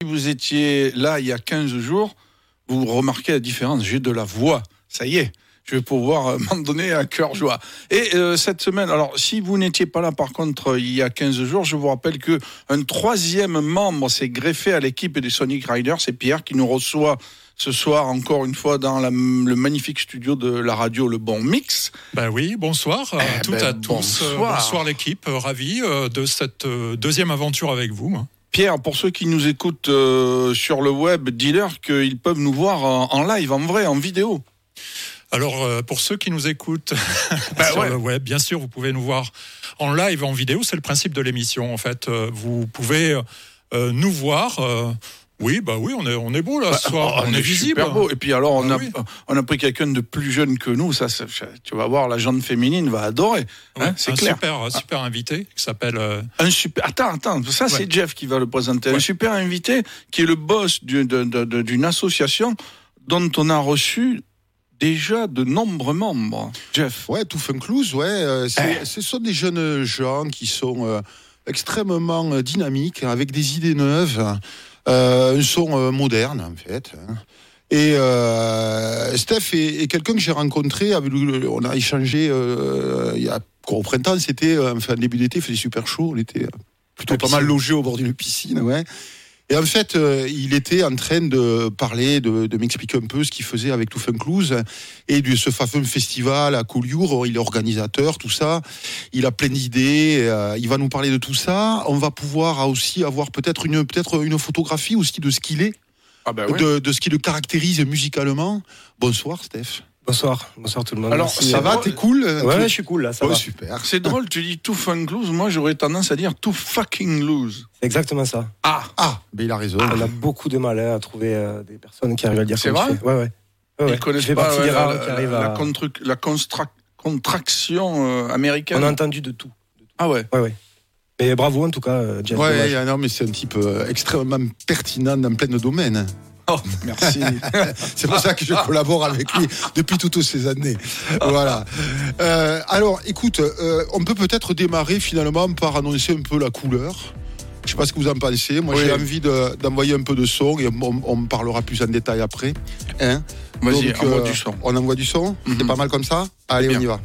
Si vous étiez là il y a 15 jours, vous remarquez la différence. J'ai de la voix. Ça y est. Je vais pouvoir euh, m'en donner à cœur joie. Et euh, cette semaine, alors si vous n'étiez pas là par contre euh, il y a 15 jours, je vous rappelle que un troisième membre s'est greffé à l'équipe des Sonic Riders. C'est Pierre qui nous reçoit ce soir encore une fois dans la- le magnifique studio de la radio Le Bon Mix. Ben oui, bonsoir à Eh toutes ben, à tous. Bonsoir. Bonsoir l'équipe, ravi de cette deuxième aventure avec vous. Pierre, pour ceux qui nous écoutent euh, sur le web, dis-leur qu'ils peuvent nous voir en, en live, en vrai, en vidéo. Alors euh, pour ceux qui nous écoutent Ben sur ouais. le web, bien sûr, vous pouvez nous voir en live, en vidéo. C'est le principe de l'émission. En fait, Euh, vous pouvez euh, nous voir. Oui, bah oui, on est on est beau là ce soir. Oh, on, est visible. super beau. Et puis alors, on, Ah a, oui. on a pris quelqu'un de plus jeune que nous. Ça, ça- tu vas voir, la jeune féminine va adorer. Hein, c'est un clair. super un super invité qui s'appelle. euh, Un super. Attends, attends. Ça, c'est. Jeff qui va le présenter. Un super invité qui est le boss du- d'une association dont on a reçu déjà de nombreux membres. Jeff. Ouais, tout Funkloose, ouais. euh, c'est- Ce sont des jeunes gens qui sont euh, extrêmement euh, dynamiques, avec des idées neuves, un son euh, moderne, en fait. hein. Et euh, Steph est, est quelqu'un que j'ai rencontré, avec on a échangé euh, il y a, au printemps, c'était, euh, enfin, début d'été, il faisait super chaud, on était euh, plutôt pas mal logé au bord d'une piscine, ouais. Et en fait, euh, il était en train de parler, de, de m'expliquer un peu ce qu'il faisait avec Tout Funkloose et de ce fameux festival à Collioure. Il est organisateur, tout ça. Il a plein d'idées. euh, il va nous parler de tout ça. On va pouvoir aussi avoir peut-être une, peut-être une photographie aussi de ce qu'il est, Ah ben de, de ce qui le caractérise musicalement. Bonsoir, Steph. Bonsoir, bonsoir tout le monde. Alors, Merci. Ça euh, va, t'es cool Ouais, ouais, je suis cool là, ça va. super. C'est drôle, tu dis tout funk loose. Moi, j'aurais tendance à dire tout fucking loose. C'est exactement ça. Ah, Ah, mais il a raison. On a beaucoup de mal hein, à trouver euh, des personnes qui arrivent à dire C'est vrai. Ouais, ouais. Ouais, ils ouais. connaissent pas ouais, la, rares qui arrivent la à. construc- la constra- contraction euh, américaine. On a entendu de tout. Ah ouais. Ouais, ouais. Mais bravo en tout cas, euh, Jeff. Ouais, dommage. y a- non, mais c'est un type euh, extrêmement pertinent dans plein de domaines. Oh, merci. C'est pour ça que je collabore avec lui depuis toutes ces années. Voilà. Euh, alors, écoute, euh, on peut peut-être démarrer finalement par annoncer un peu la couleur. Je sais pas ce que vous en pensez. Moi, Oui. j'ai envie de- d'envoyer un peu de son et on, on parlera plus en détail après. Hein? Vas-y, Donc, envoie euh, du son. On envoie du son? Mhm. C'est pas mal comme ça? Allez, bien. on y va.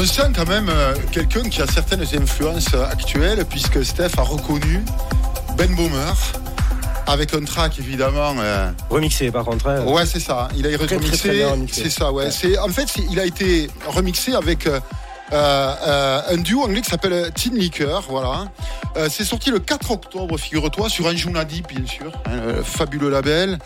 On sent quand même euh, quelqu'un qui a certaines influences actuelles, puisque Steph a reconnu Ben Boomer avec un track évidemment. euh, Remixé par contre. hein. Ouais, c'est ça. Il a très remixé. C'est ça, ouais. Ouais. C'est en fait, il a été remixé avec euh, un duo anglais qui s'appelle Teen Liquor, voilà. Euh, c'est sorti le 4 octobre, figure-toi, sur Anjuna Deep, bien sûr, hein, le fabuleux label.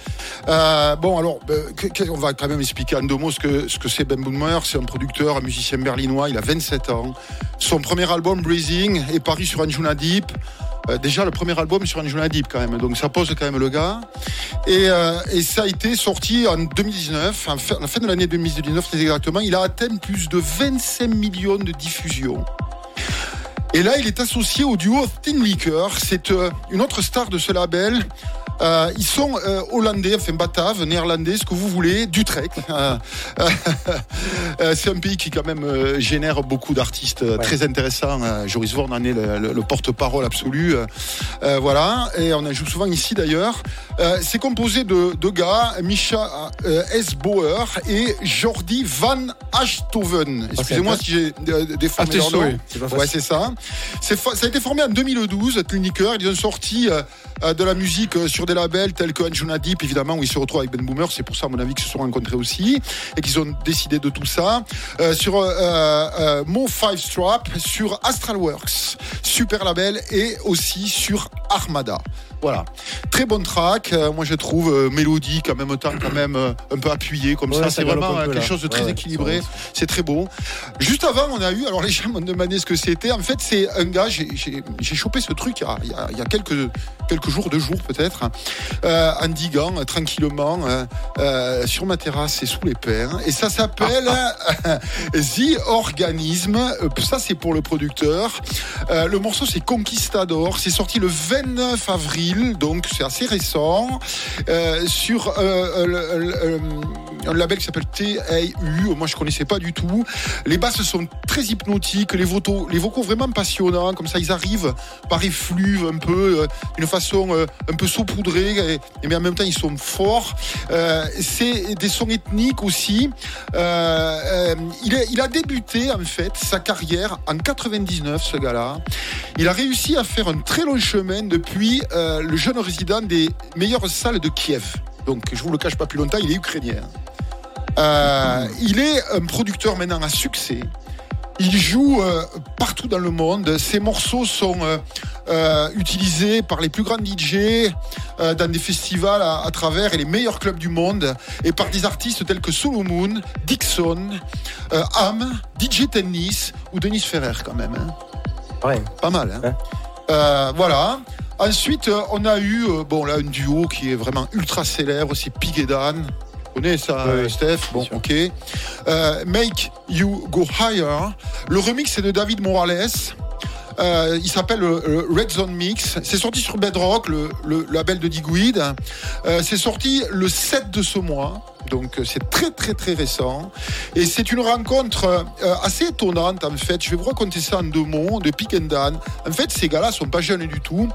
Euh, bon, alors, euh, on va quand même expliquer en deux mots ce que ce que c'est Ben Boomer. C'est un producteur, un musicien berlinois. Il a 27 ans. Son premier album, Breathing, est paru sur Anjuna Deep. Euh, déjà le premier album sur Anjuna Deep quand même, donc ça pose quand même le gars. Et, ça a été sorti en 2019, en fin, fin de l'année 2019 très exactement. Il a atteint plus de 25 millions de diffusions. Et là, il est associé au duo Thin. C'est euh, une autre star de ce label. Euh, ils sont euh, hollandais, enfin bataves, néerlandais, ce que vous voulez, d'Utrecht. Euh, c'est un pays qui quand même génère beaucoup d'artistes Ouais. très intéressants. Joris Vorn en est le, le- le porte-parole absolu. Voilà, et on en joue souvent ici d'ailleurs. C'est composé de deux gars, Misha euh, S. Bauer et Jordi Van Achthoven. Excusez-moi si j'ai déformé tes leur nom. Ouais, c'est ça. Ça a été formé en 2012, Cliniqueur. Ils ont sorti de la musique sur des labels tels que Anjuna Deep, évidemment, où ils se retrouvent avec Ben Boomer. C'est pour ça, à mon avis, qu'ils se sont rencontrés aussi et qu'ils ont décidé de tout ça. Euh, sur euh, euh, Mo Five Strap, sur Astralworks, super label, et aussi sur Armada. Voilà. Très bonne track. Euh, moi, je trouve euh, mélodique, en même temps, quand même euh, un peu appuyé comme Ouais, ça. C'est vraiment peu, quelque chose de très Ouais, équilibré. C'est très beau. Juste avant, on a eu, alors les gens m'ont demandé ce que c'était. En fait, c'est un gars, j'ai- chopé ce truc il y a, il y a- il y a quelques, quelques jours, deux jours peut-être, euh, en diguant euh, tranquillement euh, euh, sur ma terrasse et sous les pins. Et ça s'appelle The Organism. Euh, Ça, c'est pour le producteur. Le morceau, c'est Conquistador. C'est sorti le 29 avril, donc c'est assez récent, sur le- un label qui s'appelle TAU. Moi, je connaissais pas du tout. Les basses sont très hypnotiques, les vocaux, les vocaux vraiment passionnants. Comme ça, ils arrivent par effluves un peu, d'une façon un peu saupoudrée, et, mais en même temps, ils sont forts. Euh, c'est des sons ethniques aussi. Euh, euh, il, a débuté en fait sa carrière en 99, ce gars-là. Il a réussi à faire un très long chemin depuis le jeune résident des meilleures salles de Kiev. Donc, je vous le cache pas plus longtemps, il est ukrainien. Il est un producteur maintenant à succès. Il joue euh, partout dans le monde. Ses morceaux sont euh, euh, utilisés par les plus grands DJ dans des festivals à, à travers et les meilleurs clubs du monde et par des artistes tels que Solomon, Dixon, euh, Am, DJ Tennis ou Denis Ferrer quand même. hein. Ouais. Pas mal. hein. Ouais. Voilà. Ensuite, on a eu bon là un duo qui est vraiment ultra célèbre, c'est Pig et Dan. Connais ça, Oui. Steph Bon, ok. Euh, Make You Go Higher. Le remix c'est de David Morales. Euh, il s'appelle le, le Red Zone Mix. C'est sorti sur Bedrock, le, le label de Digweed. Euh, c'est sorti le 7 de ce mois. Donc euh, c'est très très très récent. Et c'est une rencontre euh, assez étonnante en fait. Je vais vous raconter ça en deux mots de Pick and Dan. En fait, ces gars-là sont pas jeunes du tout.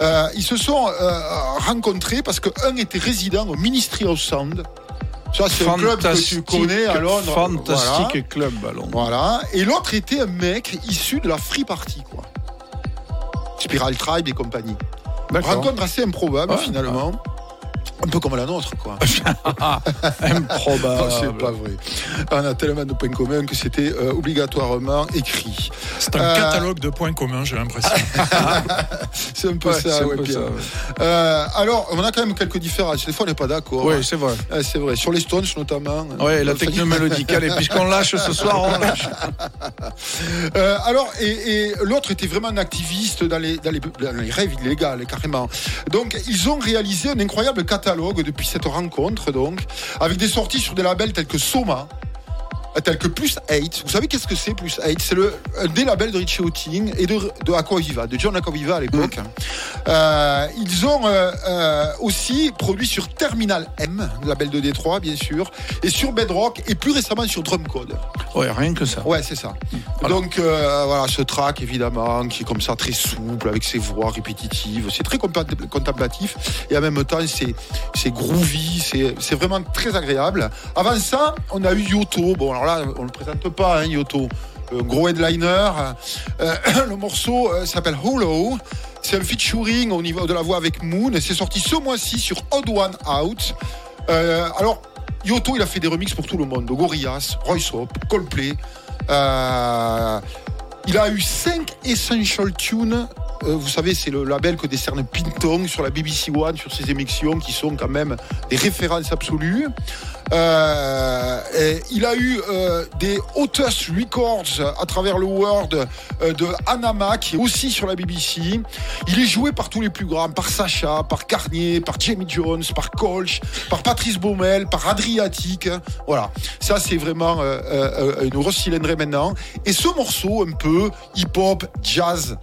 Euh, ils se sont euh, rencontrés parce qu'un était résident au Ministry of Sound. Ça, c'est un club que tu connais à Londres. Fantastique Voilà. club à Londres. Voilà. Et l'autre était un mec issu de la Free Party, quoi. Spiral Tribe et compagnie. Rencontre assez improbable, Ouais. finalement. Un peu comme la nôtre, quoi. Improbable. Non, c'est pas vrai. On a tellement de points communs que c'était euh, obligatoirement écrit. C'est un Euh, catalogue de points communs, j'ai l'impression. C'est un peu Ouais, ça, un ouais, peu Pierre. ça, ouais. Euh, alors, on a quand même quelques différences. Des fois, on n'est pas d'accord. Oui, c'est vrai. Ah, c'est vrai. Sur les Stones, notamment. Ouais, la Ça- technomélodique. Allez, puisqu'on lâche ce soir, on lâche. Euh, alors, et, et l'autre était vraiment un activiste dans les, dans, les, dans les rêves illégales, carrément. Donc, ils ont réalisé un incroyable catalogue depuis cette rencontre, donc, avec des sorties sur des labels tels que Soma, tels que Plus 8. Vous savez qu'est-ce que c'est Plus 8 C'est le un des labels de Richie Houghton et de, de Aquaviva, de John Aquaviva à l'époque. Euh, ils ont euh, euh, aussi produit sur Terminal M, label de Détroit, bien sûr, et sur Bedrock, et plus récemment sur Drumcode. Ouais, rien que ça. Ouais, c'est ça. Donc euh, voilà, ce track évidemment qui est comme ça très souple avec ses voix répétitives, c'est très contempl- contemplatif et en même temps c'est groovy, c'est c'est vraiment très agréable. Avant ça, on a eu Yoto. Bon alors là, on le présente pas hein, Yoto. un gros headliner. Euh, le morceau euh, s'appelle Hollow. C'est un featuring au niveau de la voix avec Moon c'est sorti ce mois-ci sur Odd One Out. Euh, alors, Yoto, il a fait des remixes pour tout le monde. Gorillaz, Royce Hope, Coldplay. Euh, il a eu 5 Essential Tunes. Euh, vous savez, c'est le label que décerne Pintong sur la BBC One, sur ses émissions qui sont quand même des références absolues. Euh, il a eu euh, des Otus Records à travers le world euh, de Anama, qui est aussi sur la BBC. Il est joué par tous les plus grands, par Sacha, par Carnier, par Jamie Jones, par Colch, par Patrice Baumel, par Adriatic. Voilà, ça c'est vraiment une grosse cylindrée maintenant. Et ce morceau, un peu hip-hop, jazz,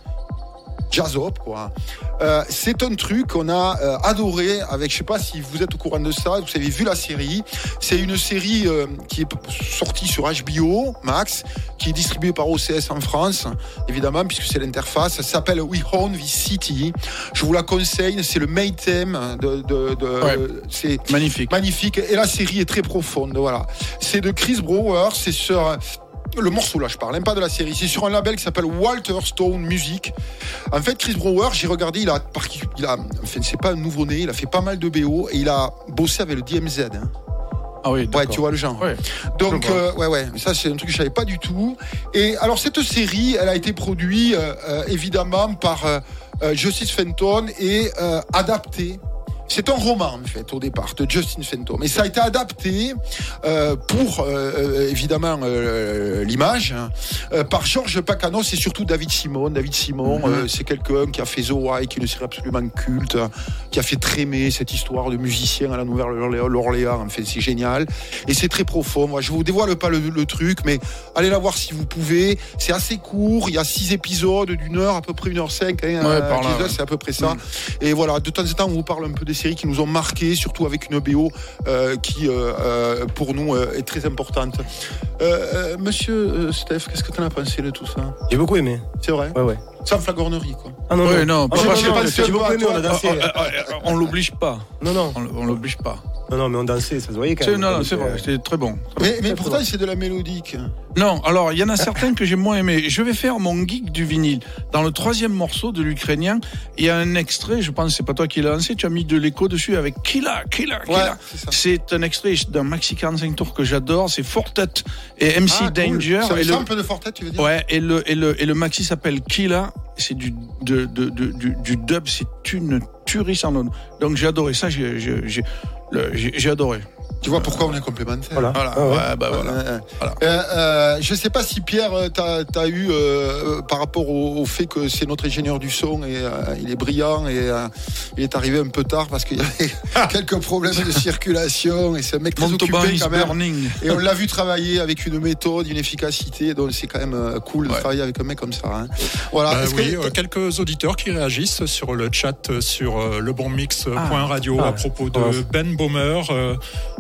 jazz-up, quoi. Euh, c'est un truc qu'on a euh, adoré avec, je sais pas si vous êtes au courant de ça, vous avez vu la série. C'est une série euh, qui est sortie sur HBO Max, qui est distribuée par OCS en France, évidemment, puisque c'est l'interface. Ça s'appelle We Own This City. Je vous la conseille, c'est le main theme de, de, de Ouais. c'est Magnifique. magnifique. Et la série est très profonde. Voilà. C'est de Chris Brower. C'est sur le morceau là, je parle, même pas de la série. C'est sur un label qui s'appelle Walter Stone Music. En fait, Chris Brower, j'ai regardé, il a, il a, enfin, c'est pas un nouveau-né, il a fait pas mal de BO et il a bossé avec le DMZ. hein. Ah oui, Ouais, tu vois le genre. Ouais. Donc, euh, ouais, ouais, ça c'est un truc que je savais pas du tout. Et alors, cette série, elle a été produite euh, euh, évidemment par euh, Justice Fenton et adaptée. C'est un roman en fait au départ de Justin Fenton, mais ça a été adapté euh, pour euh, euh, évidemment euh, l'image hein, euh, par Georges Pacanos et surtout David Simon. David Simon, Mhm. euh, c'est quelqu'un qui a fait The White, qui est une série absolument culte, qui a fait trémer cette histoire de musicien à la Nouvelle-Orléans. Enfin, c'est génial et c'est très profond. Moi, je vous dévoile pas le, le truc, mais allez la voir si vous pouvez. C'est assez court. Il y a six épisodes d'une heure, à peu près une heure cinq. Hein, ouais. c'est à peu près ça. Mm. Et voilà, de temps en temps, on vous parle un peu des séries qui nous ont marqué, surtout avec une BO euh, qui, euh, euh, pour nous, est très importante. Monsieur Steph, qu'est-ce que tu en as pensé de tout ça? J'ai beaucoup aimé. C'est vrai? Ouais, ouais. Sans flagornerie, quoi. Ah non, Ouais, non. non, pas- non, pas- non, pas- on a Ah, dansé. ah, ah, ah, on l'oblige pas. Non, non, On, l'oblige pas. non, non, mais on dansait, ça se voyait quand C'est- même. non, non, c'est vrai, euh, c'était très bon. Mais, mais pourtant, c'est de la mélodique. Non, alors il y en a certains que j'ai moins aimé. Je vais faire mon geek du vinyle. Dans le troisième morceau de l'Ukrainien, il y a un extrait, je pense que c'est pas toi qui l'as lancé, tu as mis de l'écho dessus avec Killa, Killa, Ouais, Killa. c'est ça. C'est un extrait d'un Maxi 45 tours que j'adore, c'est Fortet et MC Ah, cool. Danger. C'est un sample de Fortet, tu veux dire? Ouais, et le, et le, et le Maxi s'appelle Killa. C'est du, du, du dub, c'est une tuerie sans nom. Donc j'ai adoré ça, j'ai adoré. Tu vois pourquoi on est complémentaires. Voilà. Voilà, Ah ouais. ouais, bah voilà. Euh, Voilà. euh, euh, je sais pas si Pierre, euh, t'as as eu euh, par rapport au, au fait que c'est notre ingénieur du son et euh, il est brillant et euh, il est arrivé un peu tard parce qu'il y avait quelques problèmes de circulation et c'est un mec très Montauban occupé is quand même. burning. Et on l'a vu travailler avec une méthode, une efficacité, donc c'est quand même cool de travailler avec un mec comme ça. hein. Voilà. Bah Est-ce que- oui, euh, quelques auditeurs qui réagissent sur le chat sur euh, lebonmix.radio Ah. à propos de Ah. Ben Baumer.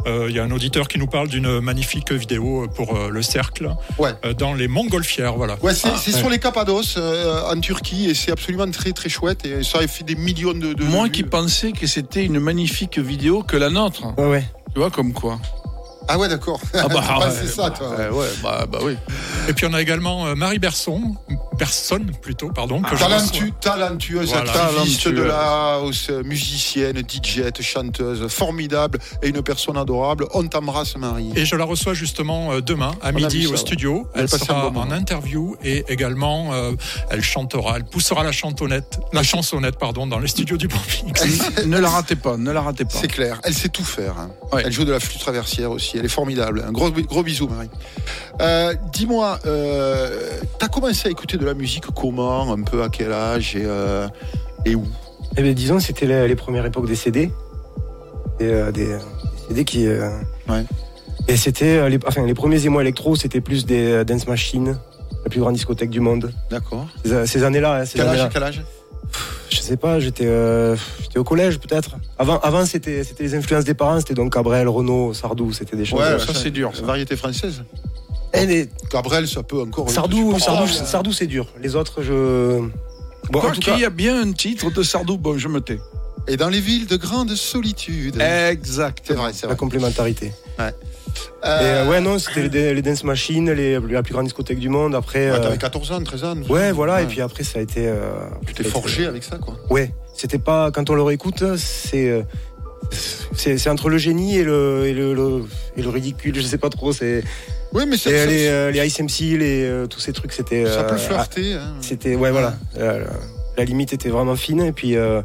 Euh, euh, Il y a un auditeur qui nous parle d'une magnifique vidéo pour euh, le cercle Ouais. euh, dans les montgolfières. Voilà. Ouais, c'est Ah, ouais. sur les Cappados euh, en Turquie et c'est absolument très très chouette et ça a fait des millions de. de Moi qui pensais que c'était une magnifique vidéo que la nôtre. Ouais, ouais. Tu vois, comme quoi. Ah ouais, d'accord. Ah bah, penses c'est ça, toi. Ouais, ouais, bah, bah oui. Et puis on a également euh, Marie Berson, personne plutôt, pardon, que je Talentu, talentueuse, Voilà. activiste Talentueuse. de la house, musicienne, DJ, chanteuse, formidable et une personne adorable. On t'embrasse, Marie. Et je la reçois justement euh, demain à On midi ça, au ouais. studio. Elle Elle sera en moment. interview et également euh, elle chantera, elle poussera la chantonnette, la chansonnette pardon, dans les studios du Bon Mix. ne la ratez pas, ne la ratez pas. C'est clair, elle sait tout faire. hein. Ouais. Elle joue de la flûte traversière aussi, elle est formidable. Un gros, gros bisou, Marie. Euh, Dis-moi, euh, t'as commencé à écouter de la musique comment, un peu à quel âge et, euh, et où? Eh bien, disons, c'était les, les premières époques des CD. Et, euh, des, des CD qui. Ouais. Et c'était. les, enfin, les premiers émois électro, c'était plus des dance machines, la plus grande discothèque du monde. D'accord. Ces, ces années-là, hein, ces Quel années-là. âge, quel âge? Je sais pas, j'étais euh, j'étais au collège peut-être. Avant, avant c'était c'était les influences des parents, c'était donc Cabrel, Renault, Sardou, c'était des choses. Ouais, ça, c'est dur, ça. Variété française. Les- Cabrel, ça peut encore. Sardou, Sardou, supporte. Sardou, c'est dur. Les autres, je. Bon, Quoi en tout qu'il cas, y a bien un titre de Sardou, bon, je me tais. Et dans les villes de grande solitude. Exact. C'est vrai, c'est la complémentarité. Ouais. Et, euh, ouais, non, c'était les, les dance machines, les, la plus grande discothèque du monde. Après, Ouais, euh, T'avais 14 ans, 13 ans. ouais, voilà. Et puis après, ça a été. euh, Tu t'es forgé avec ça, quoi. Ouais, c'était pas. Quand on le réécoute, c'est. euh, C'est c'est entre le génie et le, et le, le- et le ridicule, je sais pas trop. C'est Oui, mais ça, les, euh, les Ice MC, les, euh, tous ces trucs, c'était. ça peut euh, flirter. hein. C'était ouais voilà. Euh, la limite était vraiment fine et puis euh,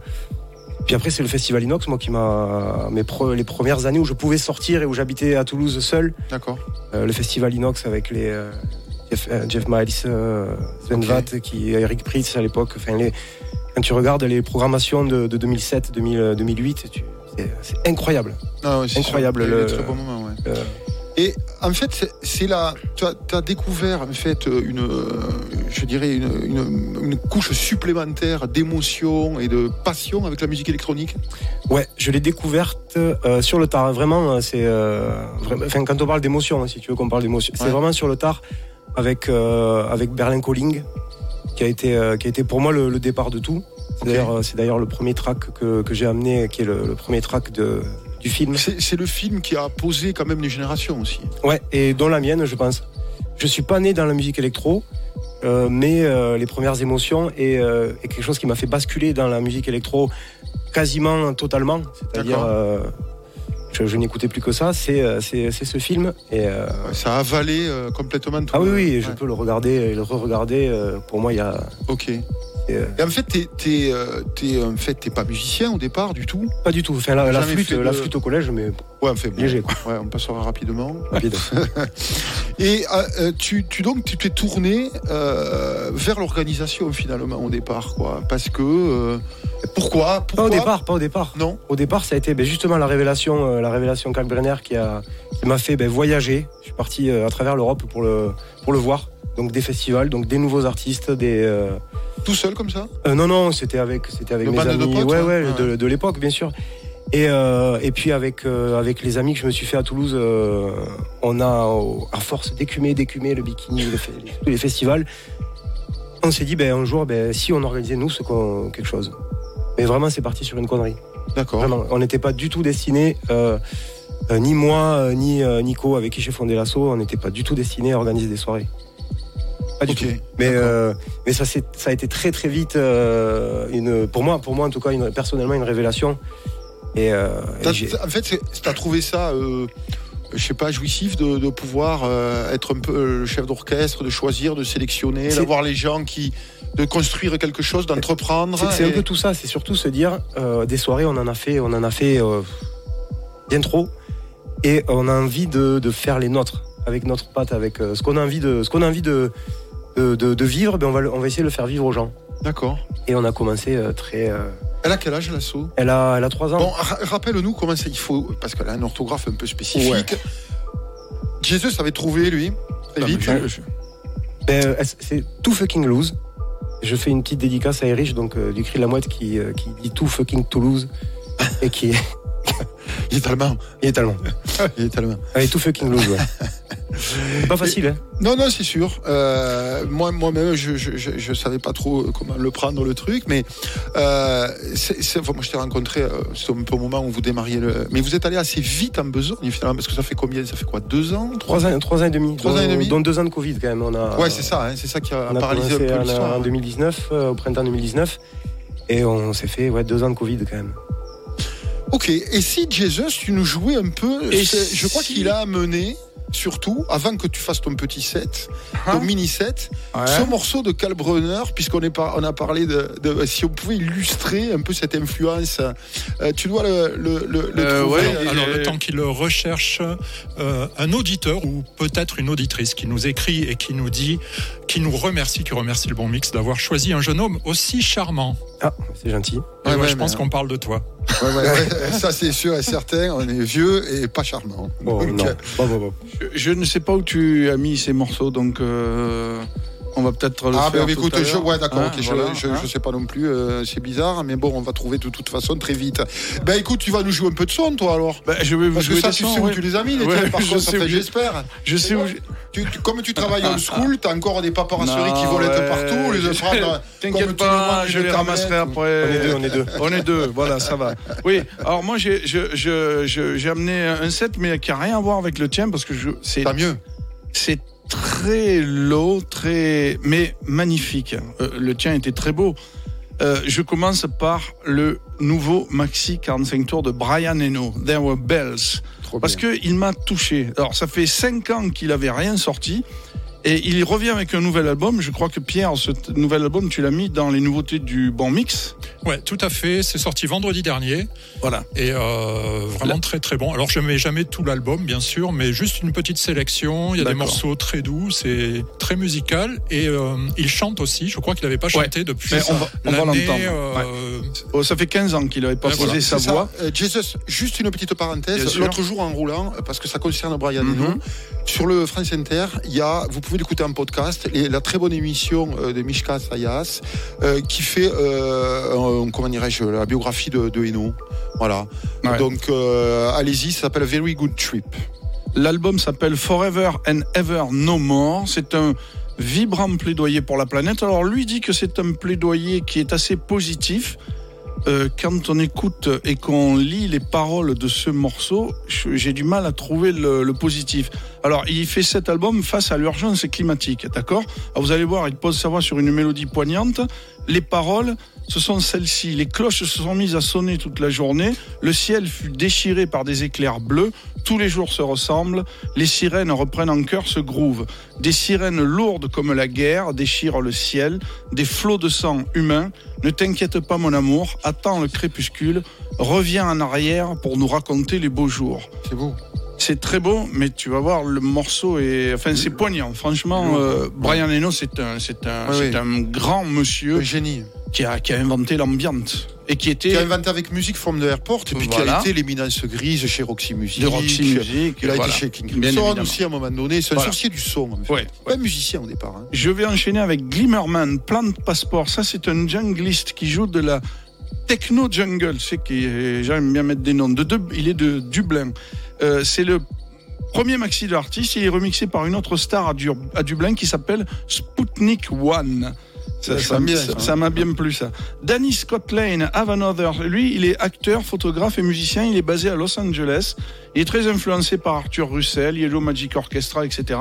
puis après c'est le festival Inox moi qui m'a mes pre- les premières années où je pouvais sortir et où j'habitais à Toulouse seul. D'accord. Euh, le festival Inox avec les euh, Jeff, euh, Jeff Miles, euh, Sven Ok. Vath, qui Eric Pritz à l'époque. Enfin les quand tu regardes les programmations de, de 2007, 2000, 2008, tu- c'est incroyable. Ah ouais, Incroyable, sûr. Le- ouais. Euh, Et en fait, c'est- là, tu as, découvert en fait une, euh, je dirais une, une- une couche supplémentaire d'émotion et de passion avec la musique électronique? Ouais, je l'ai découverte euh, sur le tard. Vraiment, euh, c'est euh, enfin quand on parle d'émotion, hein, si tu veux qu'on parle d'émotion, c'est vraiment sur le tard avec euh, avec Berlin Calling qui a été euh, qui a été pour moi le, le départ de tout. C'est Ok. d'ailleurs euh, c'est d'ailleurs le premier track que, que j'ai amené, qui est le, le premier track de du film. C'est le film qui a posé quand même les générations aussi. Ouais, et dont la mienne, je pense. Je suis pas né dans la musique électro. euh, mais euh, les premières émotions et, euh, et quelque chose qui m'a fait basculer dans la musique électro quasiment totalement. C'est-à-dire, je, je n'écoutais plus que ça. C'est ce film. Et, euh, Ça a avalé euh, complètement tout. ah oui, oui, je peux le regarder et le re-regarder. euh, pour moi, il y a. Ok. Et euh, en fait, t'es, t'es, euh, t'es, en fait, t'es pas musicien au départ du tout? pas du tout. Enfin, la, flûte, de- la flûte au collège, mais Ouais, enfin, bon, léger, quoi. Ouais, on passera rapidement. Rapide. Et euh, euh, tu, tu donc tu t'es tourné euh, vers l'organisation finalement au départ, quoi. Parce que euh, pourquoi, Pas au départ, pas au départ. Non. Au départ, ça a été ben, justement la révélation, euh, la révélation Kalkbrenner qui a qui m'a fait ben, voyager. Je suis parti euh, à travers l'Europe pour le pour le voir. Donc des festivals, donc des nouveaux artistes, des euh, Tout seul comme ça euh, non non, c'était avec c'était avec Le mes de amis, potes, ouais ouais. ouais, de, de l'époque bien sûr. Et euh, et puis avec euh, avec les amis que je me suis fait à Toulouse, on a à force d'écumer, d'écumer le bikini, les, les- tous les festivals, on s'est dit ben un jour ben si on organisait nous ce qu'on quelque chose. Mais vraiment c'est parti sur une connerie. D'accord. Vraiment, on n'était pas du tout destiné, euh, ni moi, ni Nico, avec qui j'ai fondé l'assaut, on n'était pas du tout destiné à organiser des soirées. Pas du tout. Mais, euh, mais ça, ça a été très très vite, euh, une, pour moi, pour moi en tout cas, une, personnellement, une révélation. Et, euh, et en fait, c'est- t'as trouvé ça, je sais pas, jouissif de, de pouvoir être un peu le chef d'orchestre, de choisir, de sélectionner, d'avoir les gens qui, de construire quelque chose, d'entreprendre. c'est un peu tout ça. C'est surtout se dire, des soirées, on en a fait, on en a fait bien trop, et on a envie de, de faire les nôtres avec notre patte, avec euh, ce qu'on a envie de, ce qu'on a envie de, de, de- de vivre. Ben on va, on va essayer de le faire vivre aux gens. D'accord. Et on a commencé euh, très. euh, Elle a quel âge l'assaut Elle a, elle a 3 ans. Bon, ra- rappelle-nous comment ça il faut, parce qu'elle a un orthographe un peu spécifique. Jésus avait trouvé, lui, très Ah, vite. je- je- Ben, c'est tout fucking lose. Je fais une petite dédicace à Erich, donc euh, du cri de la mouette qui, euh, qui dit tout fucking Toulouse et qui est, Il est allemand. il est allemand. Il est allemand. Allez, tout fucking lose, ouais. Pas facile, hein. Non, non, c'est sûr. Euh, moi, moi-même, je, je, je, je savais pas trop comment le prendre le truc, mais euh, c'est, c'est- enfin, moi, je t'ai rencontré. euh, c'est un peu au moment où vous démarriez le. Mais vous êtes allé assez vite en besogne finalement, parce que ça fait combien Ça fait quoi Deux ans? Trois ans, trois ans et demi. Trois ans et demi dont deux ans de Covid, quand même. On a, Ouais, c'est ça. hein, c'est ça qui a On a paralysé un peu en, l'histoire. en 2019, euh, au printemps 2019. Et on s'est fait ouais, deux ans de Covid, quand même. Ok. Et si Jesus, tu nous jouais un peu Et Je crois qu'il a amené. Surtout, avant que tu fasses ton petit set, Hein ton mini set, Ouais. ce morceau de Kalbrunner, puisqu'on on a parlé de, de- si on pouvait illustrer un peu cette influence, euh, tu dois le, le, le, le Euh, trouver. ouais, Alors, le temps qu'il recherche euh, un auditeur ou peut-être une auditrice qui nous écrit et qui nous dit, qui nous remercie, qui remercie le bon mix d'avoir choisi un jeune homme aussi charmant. Ah, c'est gentil. Et Ouais, moi, ouais, je pense mais- qu'on parle de toi. Ouais, ouais, ouais, ça c'est sûr et certain, on est vieux et pas charmant. Bon, Donc, non. euh, Bon, bon, bon. Je, je ne sais pas où tu as mis ces morceaux, donc. euh, On va peut-être le Ah, faire. ben tout écoute, à je, ouais, d'accord, Hein, ok, je- voilà, je, hein. je sais pas non plus, euh, c'est bizarre, mais bon, on va trouver de toute façon très vite. Ben écoute, tu vas nous jouer un peu de son, toi alors Ben, je vais vous Parce que ça, tu sons, sais où ouais. tu les as mis, les Ouais, tiens, par je contre, j'espère. Je sais où. Tu- tu- comme tu travailles en school, t'as encore des paparasseries Non, qui volent ouais. partout, les comme T'inquiète pas, je les ramasserai après. On est deux, on est deux. On est deux, voilà, ça va. Oui, alors moi j'ai amené un set, mais qui a rien à voir avec le tien parce que je c'est Pas mieux. c'est très low, très mais magnifique. Euh, le tien était très beau. Euh, je commence par le nouveau maxi 45 tours de Brian Eno, There Were Bells, Trop parce bien. que il m'a touché. Alors ça fait cinq ans qu'il avait rien sorti. Et il revient avec un nouvel album. Je crois que Pierre, ce nouvel album, tu l'as mis dans les nouveautés du bon mix. Ouais, tout à fait. C'est sorti vendredi dernier Voilà. et euh, vraiment très très bon. Alors je mets jamais tout l'album, bien sûr, mais juste une petite sélection. Il y a des morceaux très doux, c'est très musical et euh, il chante aussi. Je crois qu'il n'avait pas Ouais. chanté depuis Mais on va- on va l'année, l'entendre. euh, Oh, ça fait 15 ans qu'il n'avait pas posé voilà, sa voix. Euh, Jesus, juste une petite parenthèse. L'autre jour en roulant, parce que ça concerne Brian Mhm. Eno, sur le France Inter, il y a, vous pouvez l'écouter en podcast, et la très bonne émission euh, de Mishka Sayas, euh, qui fait, euh, comment dirais-je, la biographie de, de Eno. Voilà. Ouais. Donc, euh, allez-y, ça s'appelle Very Good Trip. L'album s'appelle Forever and Ever No More. C'est un vibrant plaidoyer pour la planète. Alors lui dit que c'est un plaidoyer qui est assez positif. Euh, quand on écoute et qu'on lit les paroles de ce morceau, j'ai du mal à trouver le, le positif. Alors, il fait cet album face à l'urgence climatique, d'accord? Vous allez voir, il pose sa voix sur une mélodie poignante. Les paroles, ce sont celles-ci. Les cloches se sont mises à sonner toute la journée. Le ciel fut déchiré par des éclairs bleus. Tous les jours se ressemblent. Les sirènes reprennent en chœur ce groove. Des sirènes lourdes comme la guerre déchirent le ciel. Des flots de sang humain. Ne t'inquiète pas, mon amour. Attends le crépuscule. Reviens en arrière pour nous raconter les beaux jours. C'est beau. C'est très beau, mais tu vas voir, le morceau est. Enfin, c'est poignant. Franchement, euh, Brian Eno, c'est un, c'est un, c'est oui. un grand monsieur Un génie. Qui a, qui a inventé l'ambiance et qui était Qui a inventé avec Music from the Airport, et puis qui a été l'éminence grise chez Roxy Music. de Roxy Music. Il a voilà. été chez King Crimson aussi à un moment donné. C'est un Voilà. sorcier du son, en fait. Ouais. Pas un musicien au départ. hein. Je vais enchaîner avec Glimmerman, Plant Passport. Ça, c'est un jungliste qui joue de la techno jungle. C'est qui j'aime bien mettre des noms. De, Dub- il est de Dublin. Euh, c'est le premier maxi de l'artiste. Il est remixé par une autre star à, à Dublin qui s'appelle Sputnik One. Ça, Ça m'a bien plu ça. Danny Scott Lane, Have Another. Lui, il est acteur, photographe et musicien. Il est basé à Los Angeles. Il est très influencé par Arthur Russell, Yellow Magic Orchestra, etc.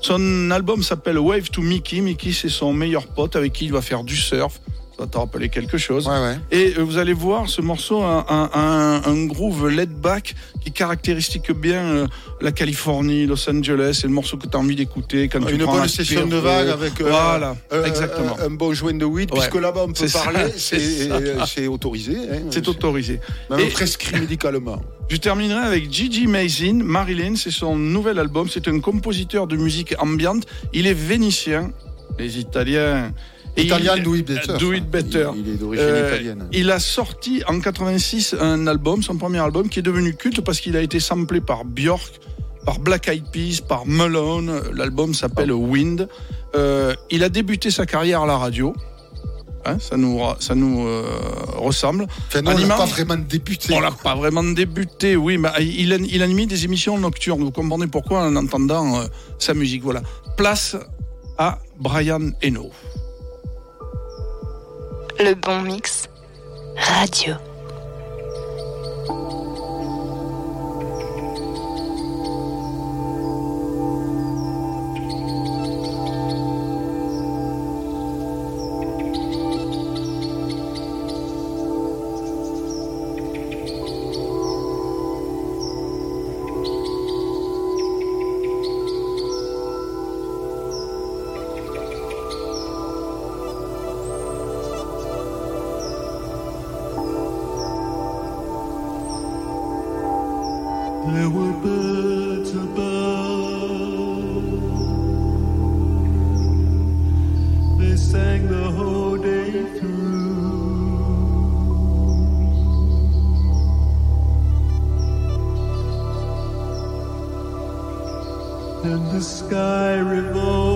Son album s'appelle Wave to Mickey. Mickey, c'est son meilleur pote avec qui il va faire du surf. Ça va te rappeler quelque chose. Ouais, ouais. Et euh, vous allez voir, ce morceau a un, un- un groove laid back qui caractérise bien euh, la Californie, Los Angeles. C'est le morceau que tu as envie d'écouter quand tu Une prends bonne un session de vague avec euh, Voilà, euh, exactement. Un, bon joint de weed, Ouais. puisque là-bas on peut parler, c'est autorisé. hein. C'est autorisé. Même Et- prescrit médicalement. Je terminerai avec Gigi Mazin, Marilyn, c'est son nouvel album. C'est un compositeur de musique ambiante. Il est vénitien, les Italiens. Et Italien, il- do it better. Do it better. Il, il est d'origine Euh, italienne. Il a sorti en 86 un album, son premier album, qui est devenu culte parce qu'il a été samplé par Björk, par Black Eyed Peas, par Malone. L'album s'appelle Wind. Euh, il a débuté sa carrière à la radio. Hein, ça nous, ça nous euh, ressemble. Enfin, non, on n'a Animal- pas vraiment débuté. On l'a pas vraiment débuté, oui, mais il, a- il animait des émissions nocturnes. Vous comprenez pourquoi en entendant euh, sa musique. Voilà. Place à Brian Eno. Le bon mix. Radio. The whole day through. And the sky revolved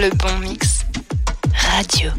Le bon mix. Radio.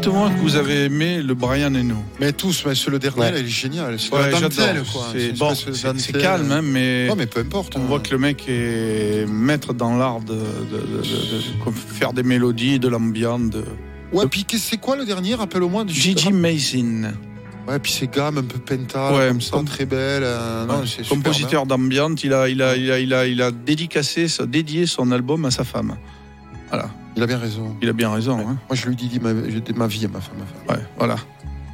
Dites-moi que vous avez aimé le Brian Eno. Mais tous, mais c'est le dernier, Ouais. là, il est génial. C'est Ouais, bon, calme, hein, mais, Non, mais peu importe. on hein. voit que le mec est maître dans l'art de, de- de- de- de faire des mélodies, de l'ambiance. De... Ouais, puis c'est quoi le dernier? Rappelle-moi. du- Gigi Mason, Ouais, puis ces gammes un peu penta, Ouais, comme ça, très belles. euh, non, Ouais, c'est super compositeur d'ambiance, il a, il, a, il, a, il, a, il a dédicacé, dédié son album à sa femme. Il a bien raison. il a bien raison. hein. Moi, je lui dis ma, je dis ma vie à ma femme. ma femme. Ouais, voilà.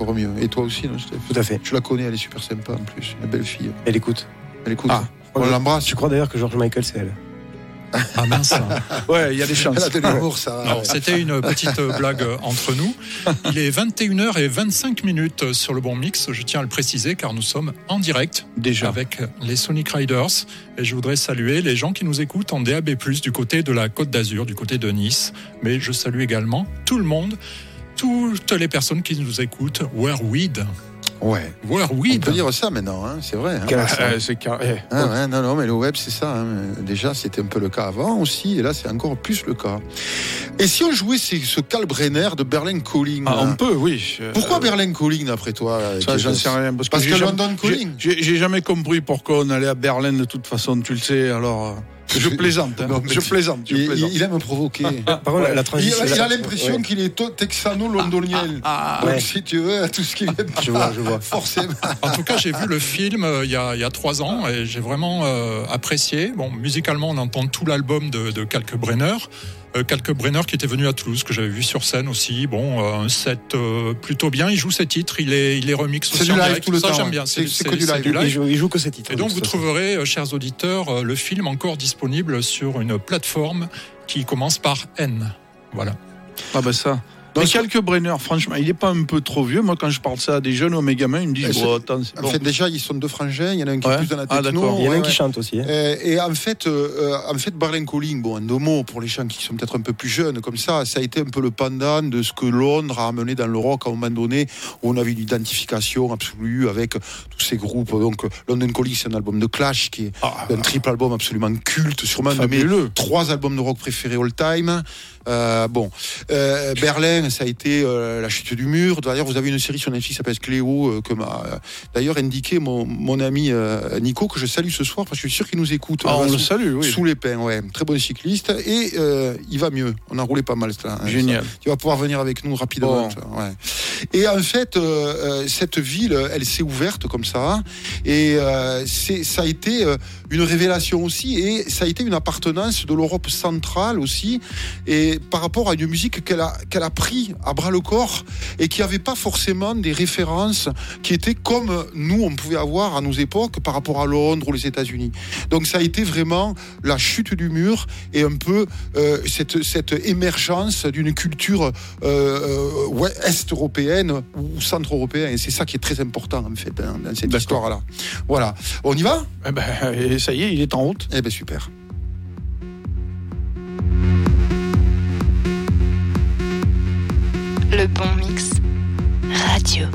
Encore mieux. Et toi aussi, non, Steph? Tout à fait. Je la connais, elle est super sympa en plus. Une belle fille. Elle écoute. Elle écoute. Ah. on l'embrasse. Je crois d'ailleurs que George Michael, c'est elle. Ah mince. Ouais, il y a des chances. Elle a de l'humour, ça. Alors, c'était une petite blague entre nous. Il est 21h25 minutes sur le bon mix. Je tiens à le préciser car nous sommes en direct Déjà. avec les Sonic Riders. Et je voudrais saluer les gens qui nous écoutent en DAB+, du côté de la Côte d'Azur, du côté de Nice. Mais je salue également tout le monde, toutes les personnes qui nous écoutent. Where weed. Ouais. On peut dire ça maintenant, hein, c'est vrai. hein. Euh, c'est car- eh, Ah ouais, non, non, mais le web, c'est ça. hein. Déjà, c'était un peu le cas avant aussi, et là, c'est encore plus le cas. Et si on jouait ce, ce Kalbrenner de Berlin Calling ah, on peut, oui. Euh, Pourquoi Berlin Calling, d'après toi Ça, j'en sais rien. Parce, que jamais- London j'ai- Calling. J'ai j'ai jamais compris pourquoi on allait à Berlin de toute façon, tu le sais. Alors, euh, je plaisante. hein. Non, je plaisante. Je il, plaisant. il- il aime provoquer. Par contre, la Il, transition. il a la- l'impression Ouais. qu'il est texano-londonien. Ah, Donc, ouais. si tu veux, tout ce qui vient Je vois, je vois. Forcément. En tout cas, j'ai vu le film euh, il y, a, il y a trois ans et j'ai vraiment euh, apprécié. Bon, musicalement, on entend tout l'album de, de Kalkbrenner. Euh, Kalkbrenner qui était venu à Toulouse, que j'avais vu sur scène aussi. Bon, euh, un set euh, plutôt bien. Il joue ses titres, il est, il est remix C'est du live tout le Ça, temps, j'aime bien. C'est- c'est que du live. Il joue, il joue que ses titres. Et donc, vous trouverez, chers auditeurs, le film encore disponible sur une plateforme qui commence par N. Voilà. ah bah ça. Donc, Mais quelques Brenner, franchement, il est pas un peu trop vieux. Moi, quand je parle ça à des jeunes ou à mes gamins, ils me disent Eh, bon, attends, c'est En bon. fait, déjà, ils sont deux frangins. Il y en a un qui Ouais. est plus dans la Ah, techno. d'accord. Il y en a ouais, un qui ouais. chante aussi. hein. Euh, Et en fait, euh, euh, en fait, Berlin Calling, bon, un deux mots pour les gens qui sont peut-être un peu plus jeunes, comme ça, ça a été un peu le pendant de ce que Londres a amené dans le rock à un moment donné, où on avait une identification absolue avec tous ces groupes. Donc, London Calling, c'est un album de Clash qui est Ah, un triple album absolument culte, sûrement de mes trois albums de rock préférés all time. Euh, bon, euh, Berlin, ça a été euh, la chute du mur. D'ailleurs, vous avez une série sur Netflix qui s'appelle Cléo, euh, que m'a euh, d'ailleurs indiqué mon, mon ami euh, Nico, que je salue ce soir parce que je suis sûr qu'il nous écoute. Ah, Euh, on le salue, oui. Sous les pins, ouais. Très bon cycliste. Et euh, il va mieux. On a roulé pas mal, ça. hein, Génial. ça. Tu vas pouvoir venir avec nous rapidement. Bon. toi, ouais. Et en fait, cette ville, elle s'est ouverte comme ça. Et euh, c'est, ça a été euh, une révélation aussi. Et ça a été une appartenance de l'Europe centrale aussi. Et par rapport à une musique qu'elle a, qu'elle a pris à bras le corps et qui n'avait pas forcément des références qui étaient comme nous, on pouvait avoir à nos époques par rapport à Londres ou les États-Unis. Donc ça a été vraiment la chute du mur et un peu euh, cette, cette émergence d'une culture euh, euh, ouais, est-européenne ou centre-européenne. Et c'est ça qui est très important en fait hein, dans cette D'accord. histoire-là. Voilà. On y va? Eh ben, et ça y est, il est en route. Eh bien super. Le bon mix. Radio.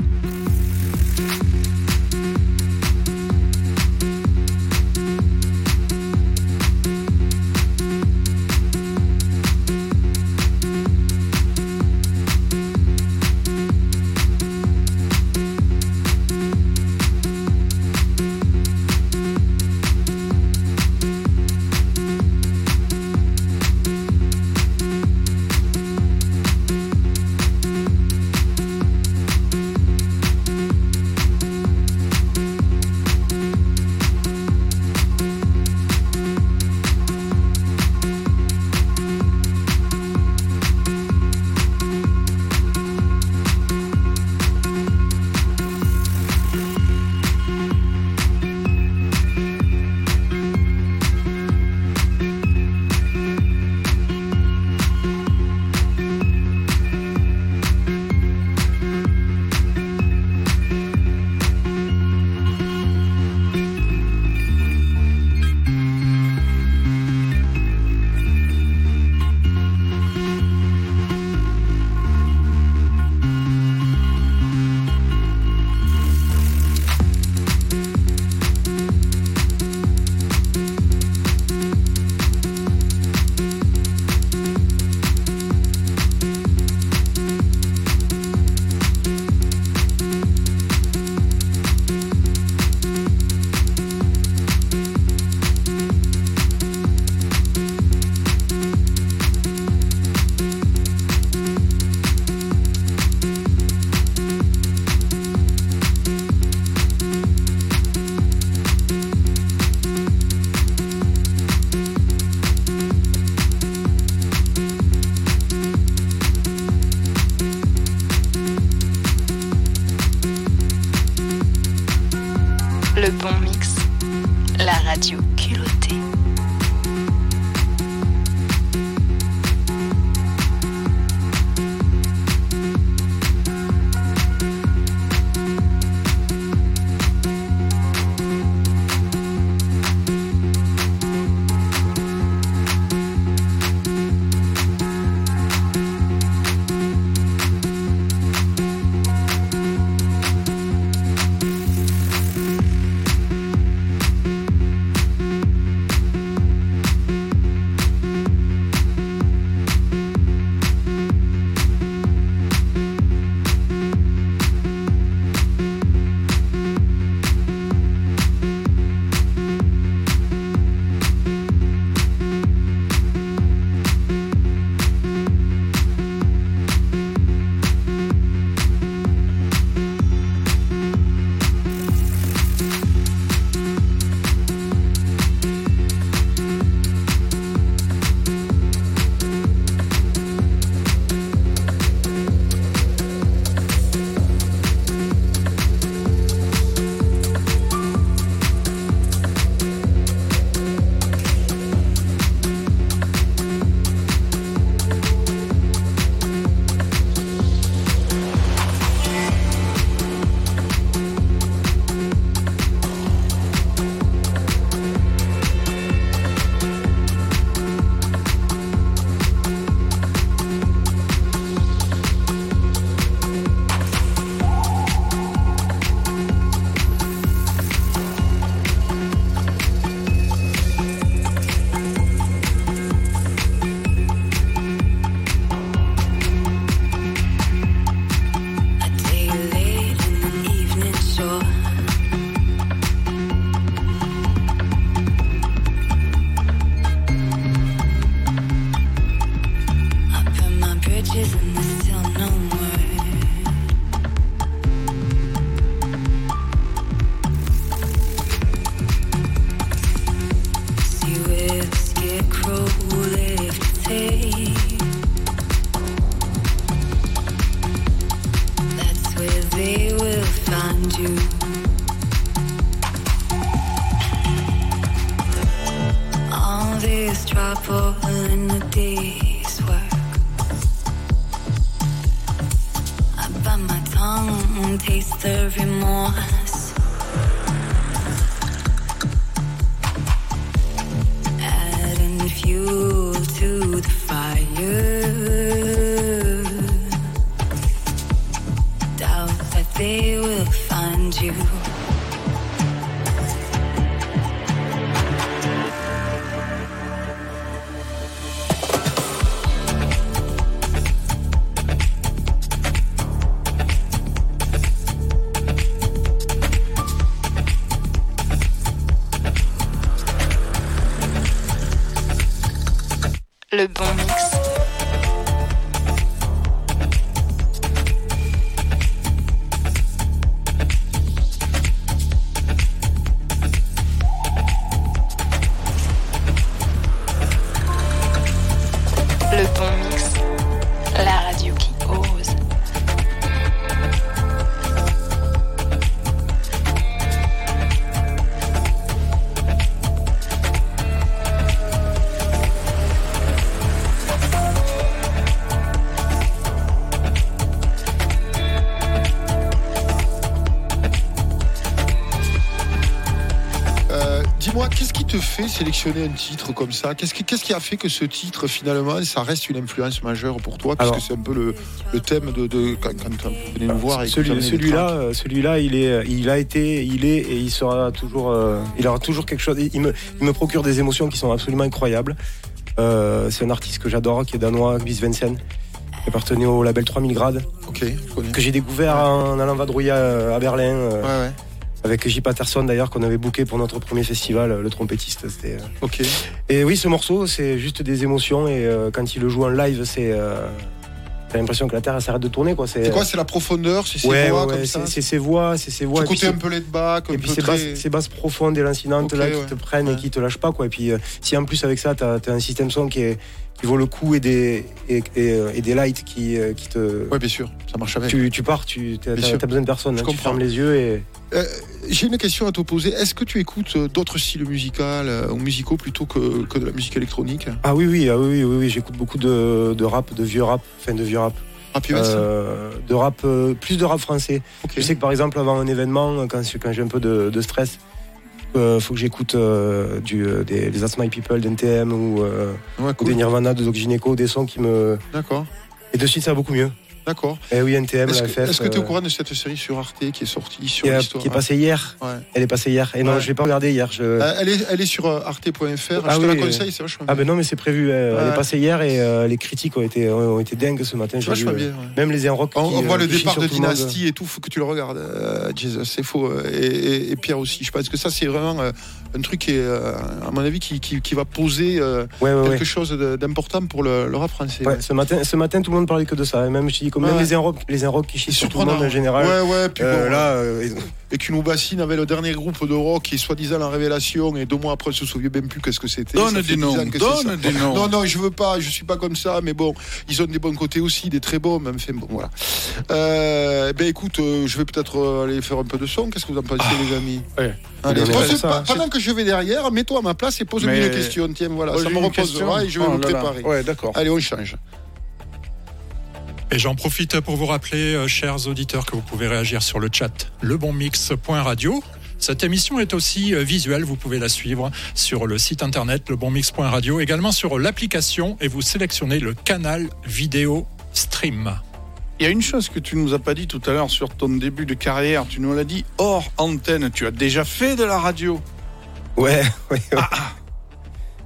Le bon te fait sélectionner un titre comme ça Qu'est-ce qui, qu'est-ce qui a fait que ce titre, finalement, ça reste une influence majeure pour toi? Puisque Alors- c'est un peu le, le thème de, de- quand, quand vous venez nous voir. et que Celui, celui-là, euh, celui-là, il est, il a été, il est et il sera toujours, euh, il aura toujours quelque chose. Il me, il me procure des émotions qui sont absolument incroyables. Euh, c'est un artiste que j'adore, qui est danois, Vis Vensen, qui appartenait au label 3000 grades, Ok, je connais. que j'ai découvert en allant vadrouiller à à Berlin. euh, Ouais, ouais. Avec J. Patterson d'ailleurs qu'on avait booké pour notre premier festival, le trompettiste. C'était. euh, Ok. Et oui, ce morceau, c'est juste des émotions et euh, quand il le joue en live, c'est. euh, T'as l'impression que la terre s'arrête de tourner quoi. C'est quoi C'est la profondeur C'est ses Ouais, voix ouais, comme ça c'est ses voix, c'est ses voix. Ce côté un peu laid back, et puis ces très... basses, ces basses profondes et lancinantes là ouais. qui te prennent et qui te lâchent pas quoi. Et puis euh, si en plus avec ça t'as as un système son qui, est, qui vaut le coup et des et, et, euh, et des lights qui, euh, qui te Ouais, bien sûr, ça marche avec. tu, tu pars, tu as, Bien sûr. besoin de personne, hein, tu fermes les yeux et, Euh, J'ai une question à te poser. Est-ce que tu écoutes euh, d'autres styles musicaux euh, ou musicaux plutôt que, que de la musique électronique? Ah oui, oui, ah oui, oui, oui, j'écoute beaucoup de, de rap, de vieux rap, enfin de vieux rap. Rap US Euh, de rap, plus de rap français. Je sais que par exemple, avant un événement, quand, quand j'ai un peu de, de stress, euh, faut que j'écoute euh, du, euh, des, des Ask My People d'NTM ou, ou des Nirvana de Doc Gynéco, des sons qui me. D'accord, Et de suite, ça va beaucoup mieux. D'accord. Et oui, NTM, Est-ce la que FF. est-ce que tu es au euh, courant de cette série sur Arte qui est sortie sur qui, est- l'histoire qui est passée hier. Ouais. Elle est passée hier. Et non, Ouais. je l'ai pas regardé hier. Je... Euh, Elle est, elle est sur euh, arte.fr. Ah je te oui, la conseille, c'est vachement Ah bien. ben non, mais c'est prévu. Elle, Ouais. est passée hier et euh, les critiques ont été, ont été dingues ce matin. C'est j'ai euh, bien. Même les Enrock. On, qui, on voit euh, le départ de. Dynasty et tout, faut que tu le regardes, euh, Jesus, c'est faux. euh, Et, et- et Pierre aussi. Je pense que ça, c'est vraiment euh, un truc qui est, euh, à mon avis, qui, qui- qui va poser euh, quelque chose d'important pour le, le rap français. Ce matin, ce matin, tout le monde parlait que de ça. Même, je comme même Ouais. les Enrock, les Enrock qui chient sur tout le monde en général. Ouais, ouais, puis Euh, bon, là, euh, et qu'une bassine avait le dernier groupe de rock qui est soi-disant la révélation, et deux mois après, on se souvient même plus qu'est-ce que c'était. Donne fait des 10 noms, donne des noms. Non, non, je veux pas, je suis pas comme ça, mais bon, ils ont des bons côtés aussi, des très bons, mais enfin, bon, voilà. Euh, ben écoute, euh, je vais peut-être euh, aller faire un peu de son, qu'est-ce que vous en pensez, les amis ouais. Allez, pose- pa- hein. pendant que je vais derrière, mets-toi à ma place et pose-moi Mais- une question, tiens, voilà, ça me reposera et je vais Oh me là là. préparer. Ouais, d'accord. Allez, on change. Et j'en profite pour vous rappeler, euh, chers auditeurs, que vous pouvez réagir sur le chat lebonmix.radio. Cette émission est aussi euh, visuelle, vous pouvez la suivre sur le site internet lebonmix.radio, également sur l'application et vous sélectionnez le canal vidéo stream. Il y a une chose que tu nous as pas dit tout à l'heure sur ton début de carrière. Tu nous l'as dit hors antenne. Tu as déjà fait de la radio. Ouais, ouais, ouais.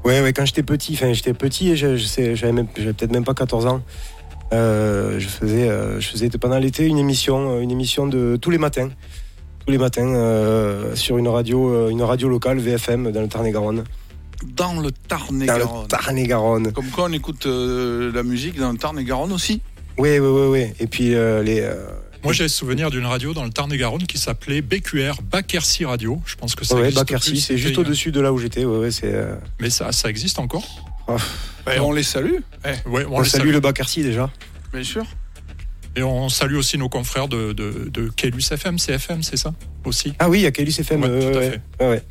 Ouais, ouais, quand j'étais petit, enfin j'étais petit et je, je sais, j'avais j'avais peut-être même pas 14 ans. Euh, je faisais, euh, je faisais pendant l'été une émission, euh, une émission de tous les matins, tous les matins euh, sur une radio, une radio locale VFM dans le Tarn-et-Garonne. Dans le Dans le Tarn-et-Garonne. Tarn-et-Garonne. Comme quoi on écoute euh, la musique dans le Tarn-et-Garonne aussi. Oui, oui, oui, oui. Et puis euh, les. euh, Moi, j'ai souvenir d'une radio dans le Tarn-et-Garonne qui s'appelait BQR, Bakercy Radio. Je pense que ça ouais, existe c'est juste au-dessus de là où j'étais. Ouais, ouais, c'est. euh, Mais ça, ça existe encore? Ben, on les salue, eh, Ouais, on les salue salue. le Bacarcy déjà. bien sûr. Et on salue aussi nos confrères de, de, de KLUS FM, CFM, c'est ça Aussi. Ah oui, il y a Kelus FM. Ouais, euh, tout à ouais, fait. ouais, ouais.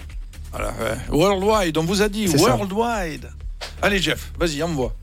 Voilà, ouais. Worldwide, on vous a dit. Worldwide. Allez Jeff, vas-y, envoie.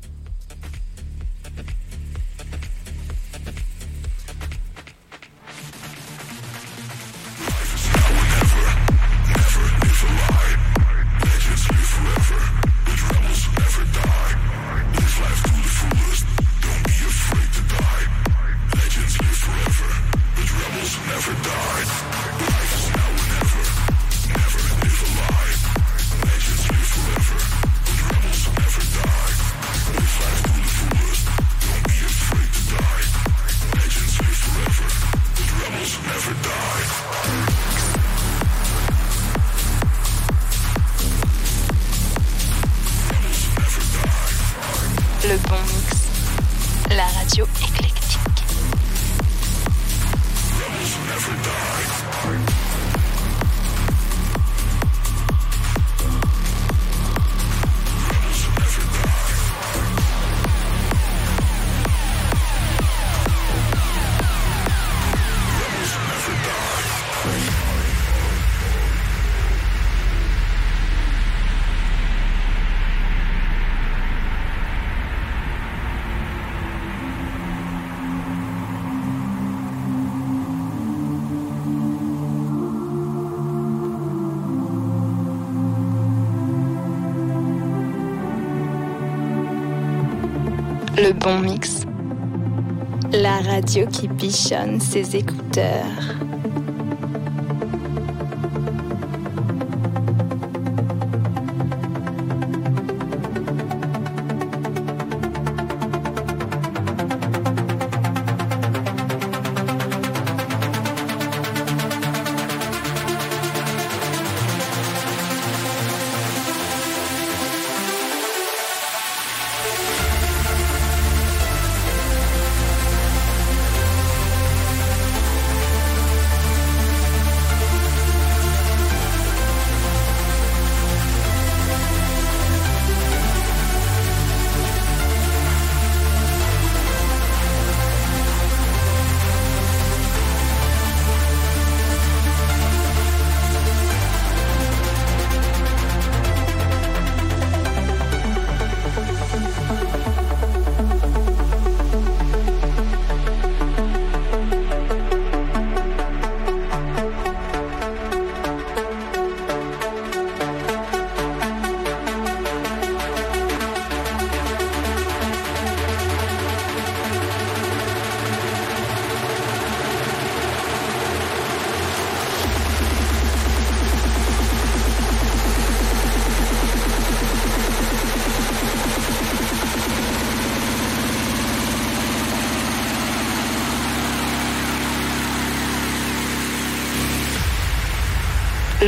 Qui bichonne ses écouteurs.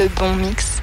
Bon mix.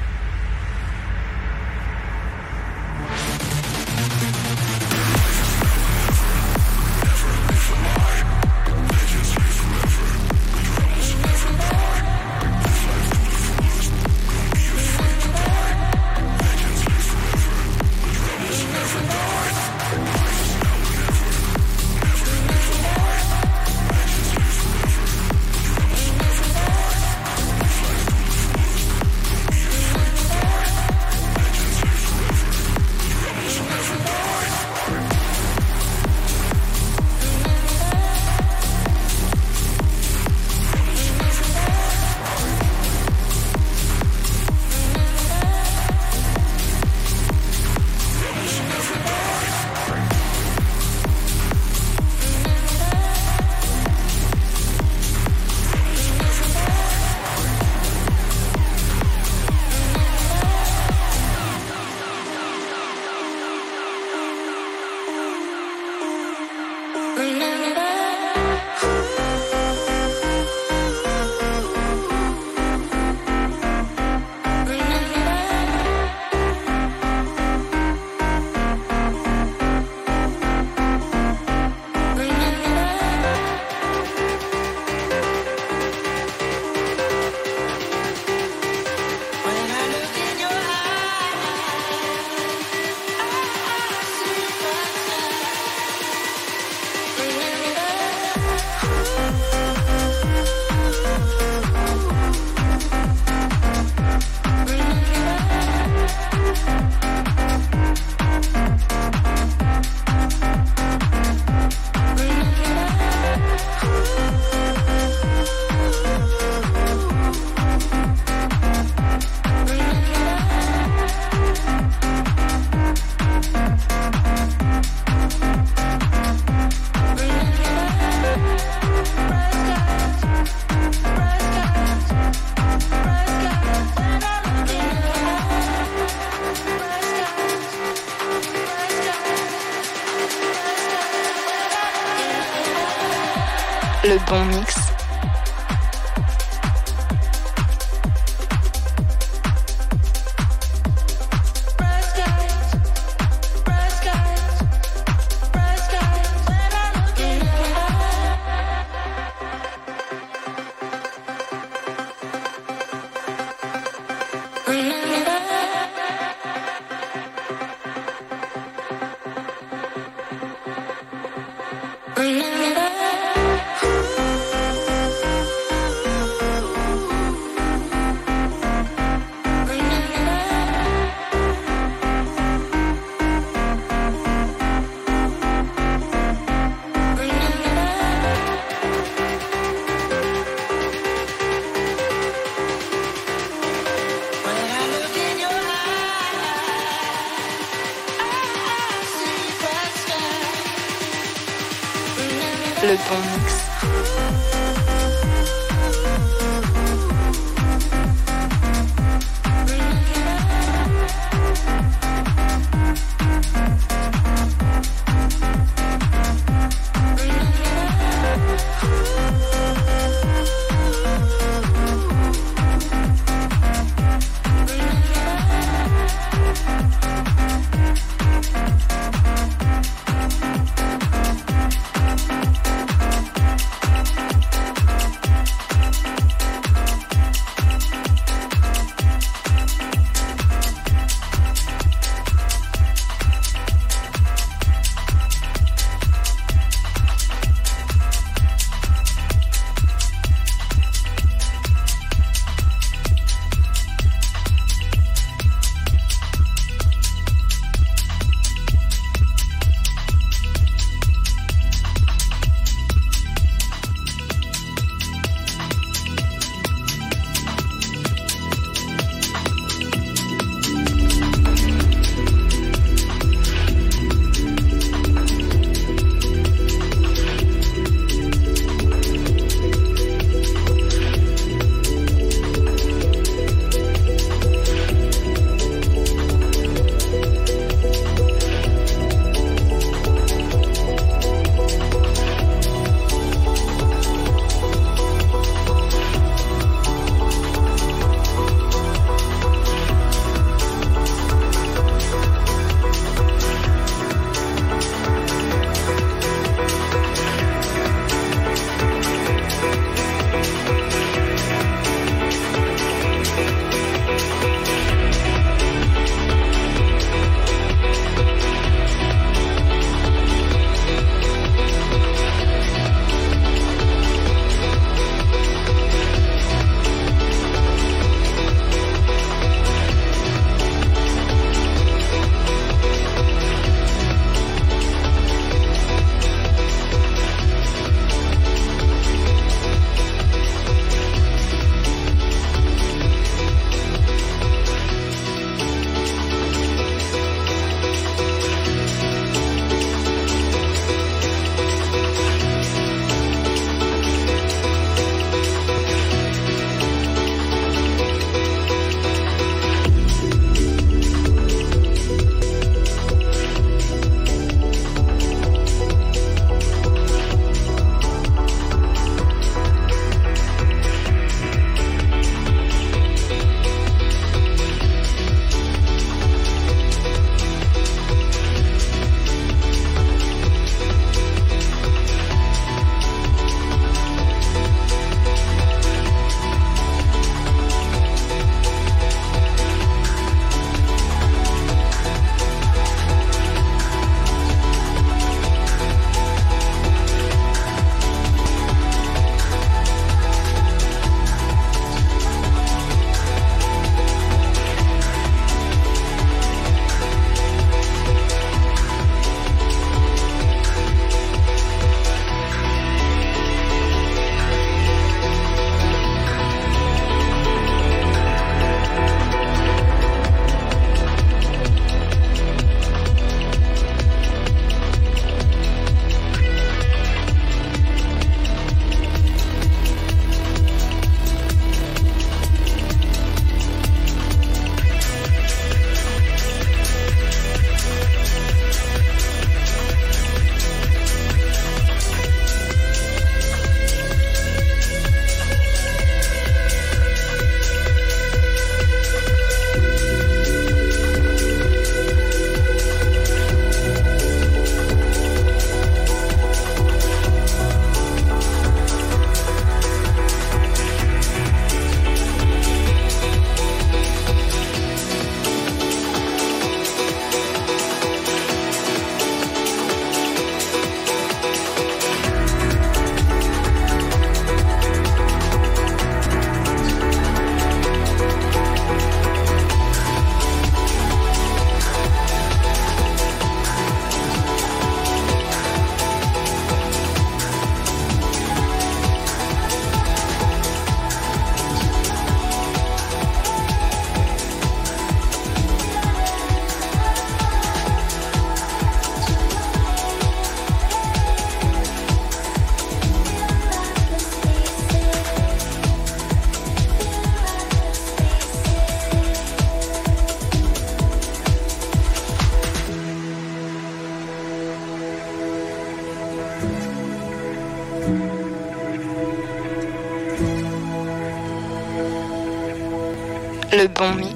Le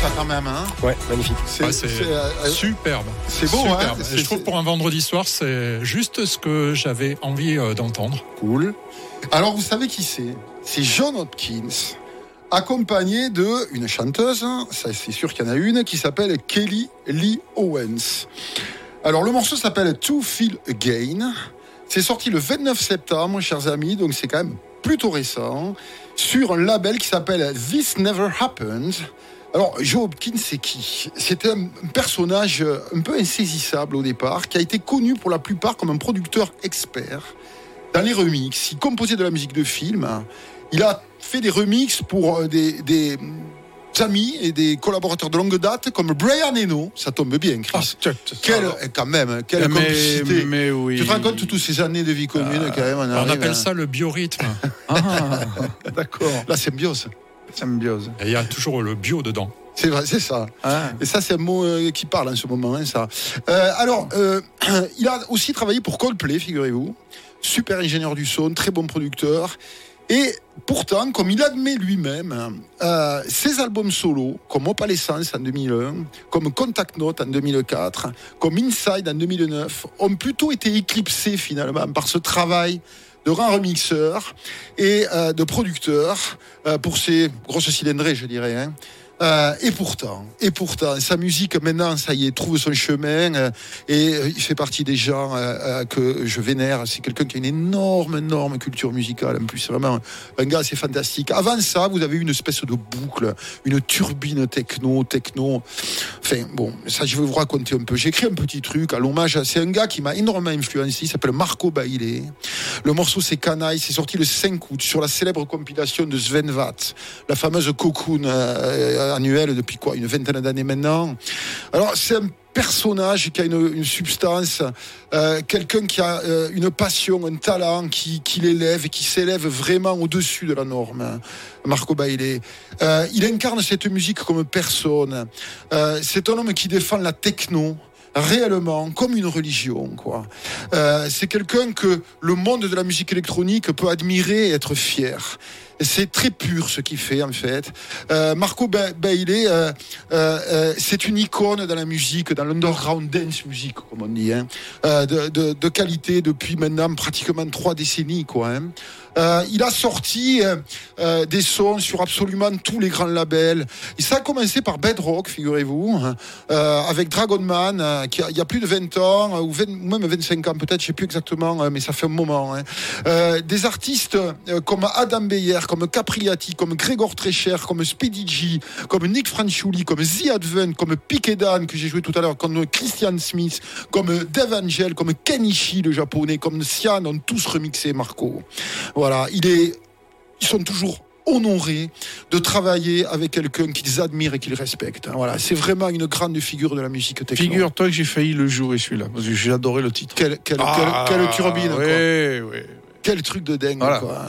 ça quand même, hein Ouais, magnifique. C'est c'est, euh, superbe. c'est beau, hein Superbe. C'est- je trouve pour un vendredi soir, c'est juste ce que j'avais envie euh, d'entendre. cool. Alors vous savez qui c'est? C'est John Hopkins, accompagné de une chanteuse, hein, ça c'est sûr qu'il y en a une, qui s'appelle Kelly Lee Owens. Alors le morceau s'appelle To Feel Again. C'est sorti le 29 septembre, chers amis, donc c'est quand même plutôt récent, sur un label qui s'appelle This Never Happened. Alors, Joe Hopkins, c'est qui? C'était un personnage un peu insaisissable au départ, qui a été connu pour la plupart comme un producteur expert dans les remixes. Il composait de la musique de film. Il a fait des remixes pour euh, des, des amis et des collaborateurs de longue date comme Brian Eno. Ça tombe bien, Ah, Chris. Quelle, alors, quand même, quelle mais, complicité. mais oui. Tu te rends compte toutes ces années de vie commune quand même On appelle à- ça le biorhythme. Ah, d'accord. la symbiose. Symbiose. Et il y a toujours le bio dedans. C'est vrai, c'est ça. Ah. Et ça, c'est un mot euh, qui parle en ce moment, hein, ça. Euh, alors, euh, il a aussi travaillé pour Coldplay, figurez-vous. Super ingénieur du son, très bon producteur. Et pourtant, comme il admet lui-même, ses albums solo, comme Opalescence en 2001, comme Contact Note en 2004, comme Inside en 2009, ont plutôt été éclipsés finalement par ce travail de grand remixeur et euh, de producteur euh, pour ses grosses cylindrées, je dirais. hein. Euh, et pourtant, et pourtant, sa musique maintenant, ça y est, trouve son chemin euh, et euh, il fait partie des gens que je vénère. C'est quelqu'un qui a une énorme, énorme culture musicale. En plus, c'est vraiment un gars, c'est fantastique. Avant ça, vous avez eu une espèce de boucle, une turbine techno, techno. Enfin, bon, ça, je vais vous raconter un peu. J'ai écrit un petit truc à l'hommage. C'est un gars qui m'a énormément influencé. Il s'appelle Marco Bailey. Le morceau, c'est Canaille. C'est sorti le 5 août sur la célèbre compilation de Sven Vath, la fameuse Cocoon annuelle depuis quoi Une vingtaine d'années maintenant. Alors, c'est un personnage qui a une, substance, euh, quelqu'un qui a euh, une passion, un talent, qui, l'élève et qui s'élève vraiment au-dessus de la norme. Marco Bailey. Euh, il incarne cette musique comme personne. C'est un homme qui défend la techno réellement comme une religion quoi. C'est quelqu'un que le monde de la musique électronique peut admirer et être fier. C'est très pur ce qu'il fait en fait. Euh, Marco Ba- Bailey, euh, euh, euh, c'est une icône dans la musique, dans l'underground dance music comme on dit, hein. Euh, de, de- de qualité depuis maintenant pratiquement trois décennies quoi. hein. Euh, il a sorti euh, euh, des sons sur absolument tous les grands labels. Et ça a commencé par Bedrock, figurez-vous, hein, euh, avec Dragon Man, euh, qui a, il y a plus de 20 ans, ou, 20 ou même 25 ans peut-être, je sais plus exactement, euh, mais ça fait un moment. hein. Des artistes comme Adam Beyer, comme Capriati, comme Grégor Trecher, comme Speedy G, comme Nick Franchuli, comme The Advent, comme Piquet Dan, que j'ai joué tout à l'heure, comme Christian Smith, comme Dave Angel, comme Kenichi, le japonais, comme Sian, ont tous remixé Marco. Voilà, il est, ils sont toujours honorés de travailler avec quelqu'un qu'ils admirent et qu'ils respectent. Voilà, c'est vraiment une grande figure de la musique techno. Figure-toi que j'ai failli le jouer celui-là, parce que j'ai adoré le titre. Quelle, quelle, Ah, quelle, quelle turbine, quoi. Quel truc de dingue, Voilà. quoi.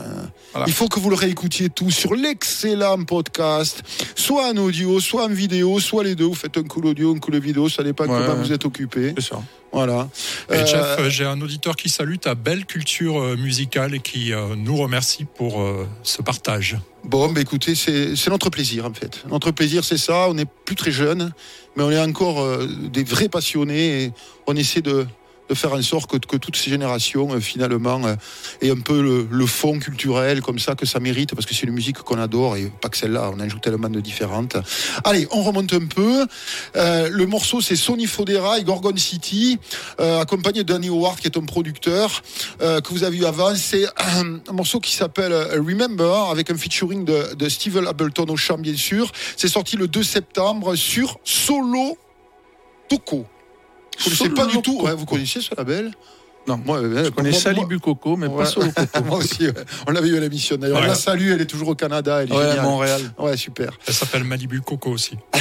Voilà. Il faut que vous le réécoutiez tout sur l'excellent podcast, soit en audio, soit en vidéo, soit les deux. Vous faites un coup audio, un coup vidéo, ça dépend Ouais, comment ouais. vous êtes occupé. C'est ça. Voilà. Et Euh, Jeff, euh, j'ai un auditeur qui salue ta belle culture euh, musicale et qui nous remercie pour ce partage. Bon, bah écoutez, c'est notre plaisir en fait. Notre plaisir, c'est ça. On n'est plus très jeunes, mais on est encore des vrais passionnés et on essaie de, de faire en sorte que, que toutes ces générations, euh, finalement, euh, aient un peu le, fond culturel comme ça que ça mérite, parce que c'est une musique qu'on adore et pas que celle-là. On en joue tellement de différentes. Allez, on remonte un peu. Euh, le morceau, c'est Sony Fodera et Gorgon City, accompagné de Danny Howard, qui est un producteur que vous avez vu avant. C'est un morceau qui s'appelle Remember, avec un featuring de, de Steven Ableton au chant, bien sûr. C'est sorti le 2 septembre sur Solo Toco. Connaissez pas du tout ouais, Vous connaissez ce label? Non, Moi, euh, je connais moi- Salibu Coco, mais Ouais. pas Solo Coco. moi aussi, ouais. on l'avait eu à l'émission d'ailleurs. On Ouais. la salue, elle est toujours au Canada. Elle est Ouais, géniale. Montréal. Ouais, super. Elle s'appelle Malibu Coco aussi.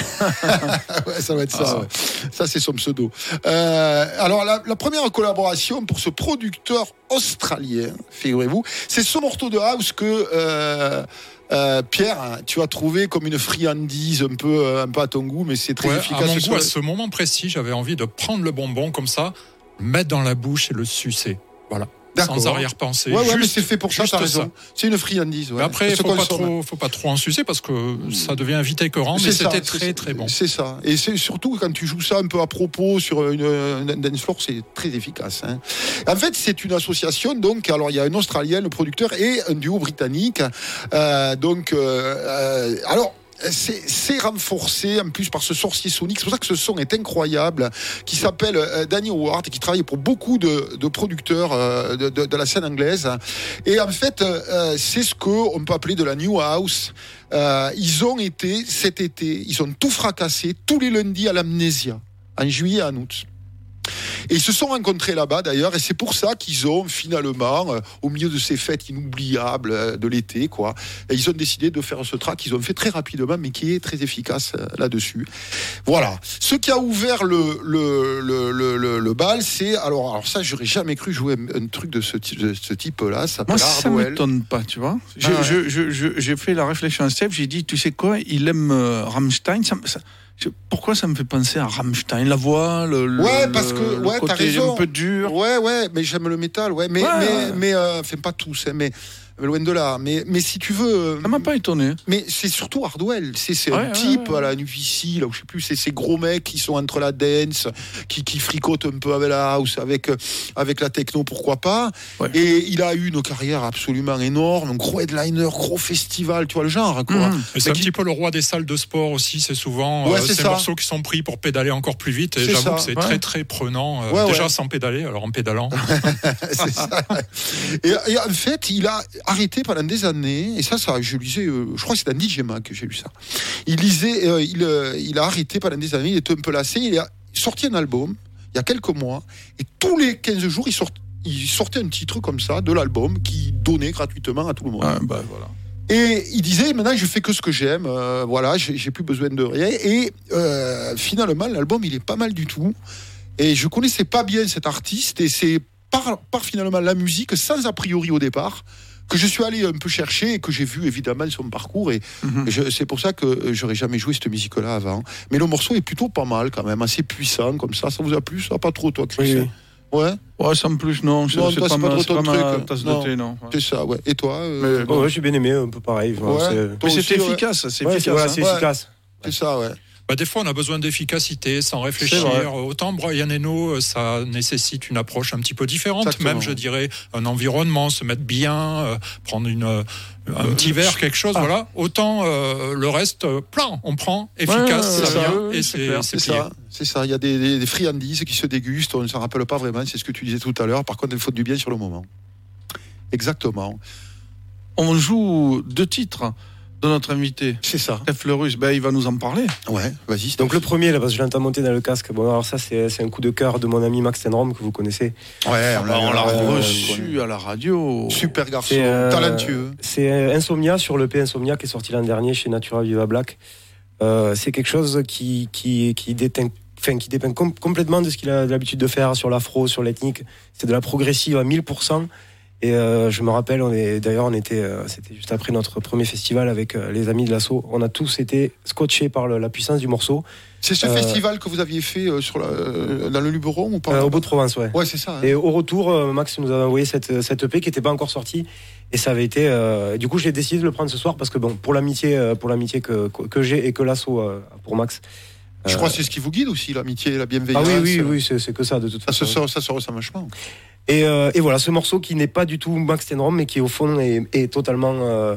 ouais, ça va être ça. Ah. ouais. Ça, c'est son pseudo. Euh, alors, la, la première collaboration pour ce producteur australien, figurez-vous, c'est ce morceau de house que. euh, euh, Pierre, tu as trouvé comme une friandise un peu, euh, un peu à ton goût, mais c'est très Ouais, efficace. à mon goût, à ce moment précis, j'avais envie de prendre le bonbon comme ça, le mettre dans la bouche et le sucer. Voilà. Sans arrière-pensée. Ouais, ouais, mais Juste- c'est fait pour ça, juste t'as raison. C'est une friandise. ouais. Après, faut pas trop, faut pas trop en sucer parce que ça devient vite écœurant. Mais c'était très très bon. C'est ça. Et c'est surtout quand tu joues ça un peu à propos sur une, un dance floor, c'est très efficace. hein. En fait, c'est une association. Donc, alors il y a un Australien, le producteur, et un duo britannique. Euh, donc, euh, euh, alors. C'est renforcé en plus par ce sorcier sonique. C'est pour ça que ce son est incroyable, qui s'appelle euh, Danny Howard et qui travaille pour beaucoup de, de producteurs euh, de, de- de la scène anglaise. Et en fait, euh, c'est ce qu'on peut appeler de la new house. Euh, ils ont été cet été, ils ont tout fracassé tous les lundis à l'amnésia, en juillet et en août. Et ils se sont rencontrés là-bas d'ailleurs, et c'est pour ça qu'ils ont finalement, euh, au milieu de ces fêtes inoubliables euh, de l'été, quoi, et ils ont décidé de faire ce track qu'ils ont fait très rapidement, mais qui est très efficace euh, là-dessus. Voilà. Ce qui a ouvert le, le, le, le, le- bal, c'est alors, alors ça, j'aurais jamais cru jouer un, un truc de ce, type- de ce type-là. Ça Moi, ça Hardwell. m'étonne pas, tu vois. J'ai Ah ouais. j'ai fait la réflexion à Steph, j'ai dit, tu sais quoi, il aime Rammstein. Ça, ça- pourquoi ça me fait penser à Rammstein La voix, le, le- Ouais, parce que- le ouais, t'as côté raison. un peu dur. Ouais, ouais, mais j'aime le métal, ouais, mais, Ouais, mais, mais euh, enfin pas tous, hein, mais loin de là. Mais, mais si tu veux. euh, Ça m'a pas étonné. Mais c'est surtout Hardwell. C'est Ouais, un ouais, type ouais, à la Nuvici, là où je sais plus, c'est ces gros mecs qui sont entre la dance, qui, qui fricotent un peu avec la house, avec, euh, avec la techno, pourquoi pas. Ouais. Et il a eu une carrière absolument énorme, un gros headliner, gros festival, tu vois le genre. Et c'est un qui- petit peu le roi des salles de sport aussi. C'est souvent Ouais, euh, c'est ces ça. morceaux qui sont pris pour pédaler encore plus vite. Et j'avoue que c'est ouais. très très prenant. euh, Ouais, déjà ouais. sans pédaler, alors en pédalant. c'est ça. Et, et en fait, il a arrêté pendant des années, et ça, ça je lisais, euh, je crois que c'est dans DJ Mag que j'ai lu ça. Il lisait, euh, il, euh, il a arrêté pendant des années, il était un peu lassé, il a sorti un album il y a quelques mois, et tous les 15 jours, il, sort, il sortait un titre comme ça de l'album qui donnait gratuitement à tout le monde. Ouais, bah, voilà. Et il disait maintenant je fais que ce que j'aime, voilà, j'ai plus besoin de rien. Et finalement l'album il est pas mal du tout. Et je connaissais pas bien cet artiste et c'est par, par finalement la musique sans a priori au départ que je suis allé un peu chercher et que j'ai vu évidemment son parcours et Mhm. je- c'est pour ça que euh, j'aurais jamais joué cette musique là avant. Mais le morceau est plutôt pas mal quand même, assez puissant comme ça. Ça vous a plu ça? Pas trop toi Chris? Oui. Ouais, Ouais, sans plus, non. C'est Non, c'est toi, pas, c'est pas ma, c'est pas ton ma truc. tasse Non. de thé, non. c'est ça, ouais. Et toi euh, Mais- Ouais, ouais, j'ai bien aimé, un peu pareil. Ouais. c'est- Mais c'était aussi, ouais. efficace, c'est ouais, c'est efficace. hein. c'est efficace. C'est ça, ouais. Bah, des fois, on a besoin d'efficacité, sans réfléchir. Autant Brian Eno, euh, ça nécessite une approche un petit peu différente, Exactement. même, je dirais, un environnement, se mettre bien, euh, prendre une, euh, un petit verre, quelque chose, ah. voilà. Autant le reste, plein, on prend, efficace, ouais, ça vient, et c'est ça, c'est ça. Il y a des, des- des friandises qui se dégustent, on ne s'en rappelle pas vraiment, c'est ce que tu disais tout à l'heure. Par contre, il faut du bien sur le moment. Exactement. On joue deux titres de notre invité. C'est ça. Steph Le Russe, ben, il va nous en parler. Ouais, vas-y. Donc le premier, là, parce que je l'entends monter dans le casque. Bon, alors ça, c'est c'est un coup de cœur de mon ami Max Tenrom, que vous connaissez. Ouais, On l'a on l'a euh, reçu à la radio. Super garçon, C'est, euh, talentueux. C'est euh, Insomnia sur le P Insomnia qui est sorti l'an dernier chez Natura Viva Black. Euh, c'est quelque chose qui, qui, qui, déteint, enfin, qui dépeint com- complètement de ce qu'il a l'habitude de faire sur l'afro, sur l'ethnique. C'est de la progressive à 1000%. Et euh, je me rappelle, on est d'ailleurs, on était, euh, c'était juste après notre premier festival avec euh, les amis de l'assaut. On a tous été scotchés par le- la puissance du morceau. C'est ce euh, festival que vous aviez fait euh, sur la, euh, dans le Luberon ou pas au bout de Provence, ouais. Ouais, c'est ça. hein. Et au retour, Max nous avait envoyé cette, cette EP qui n'était pas encore sortie. Et ça avait été. euh, du coup, j'ai décidé de le prendre ce soir parce que, bon, pour l'amitié pour l'amitié que, que j'ai et que l'assaut euh, pour Max. Je euh, crois que c'est ce qui vous guide aussi, l'amitié, la Ah bienveillance. oui, oui, oui, c'est que ça, de toute Ça se, façon. ça se ressent vachement. Et, euh, et voilà, ce morceau qui n'est pas du tout Max Tenrom, mais qui au fond est, est totalement. euh,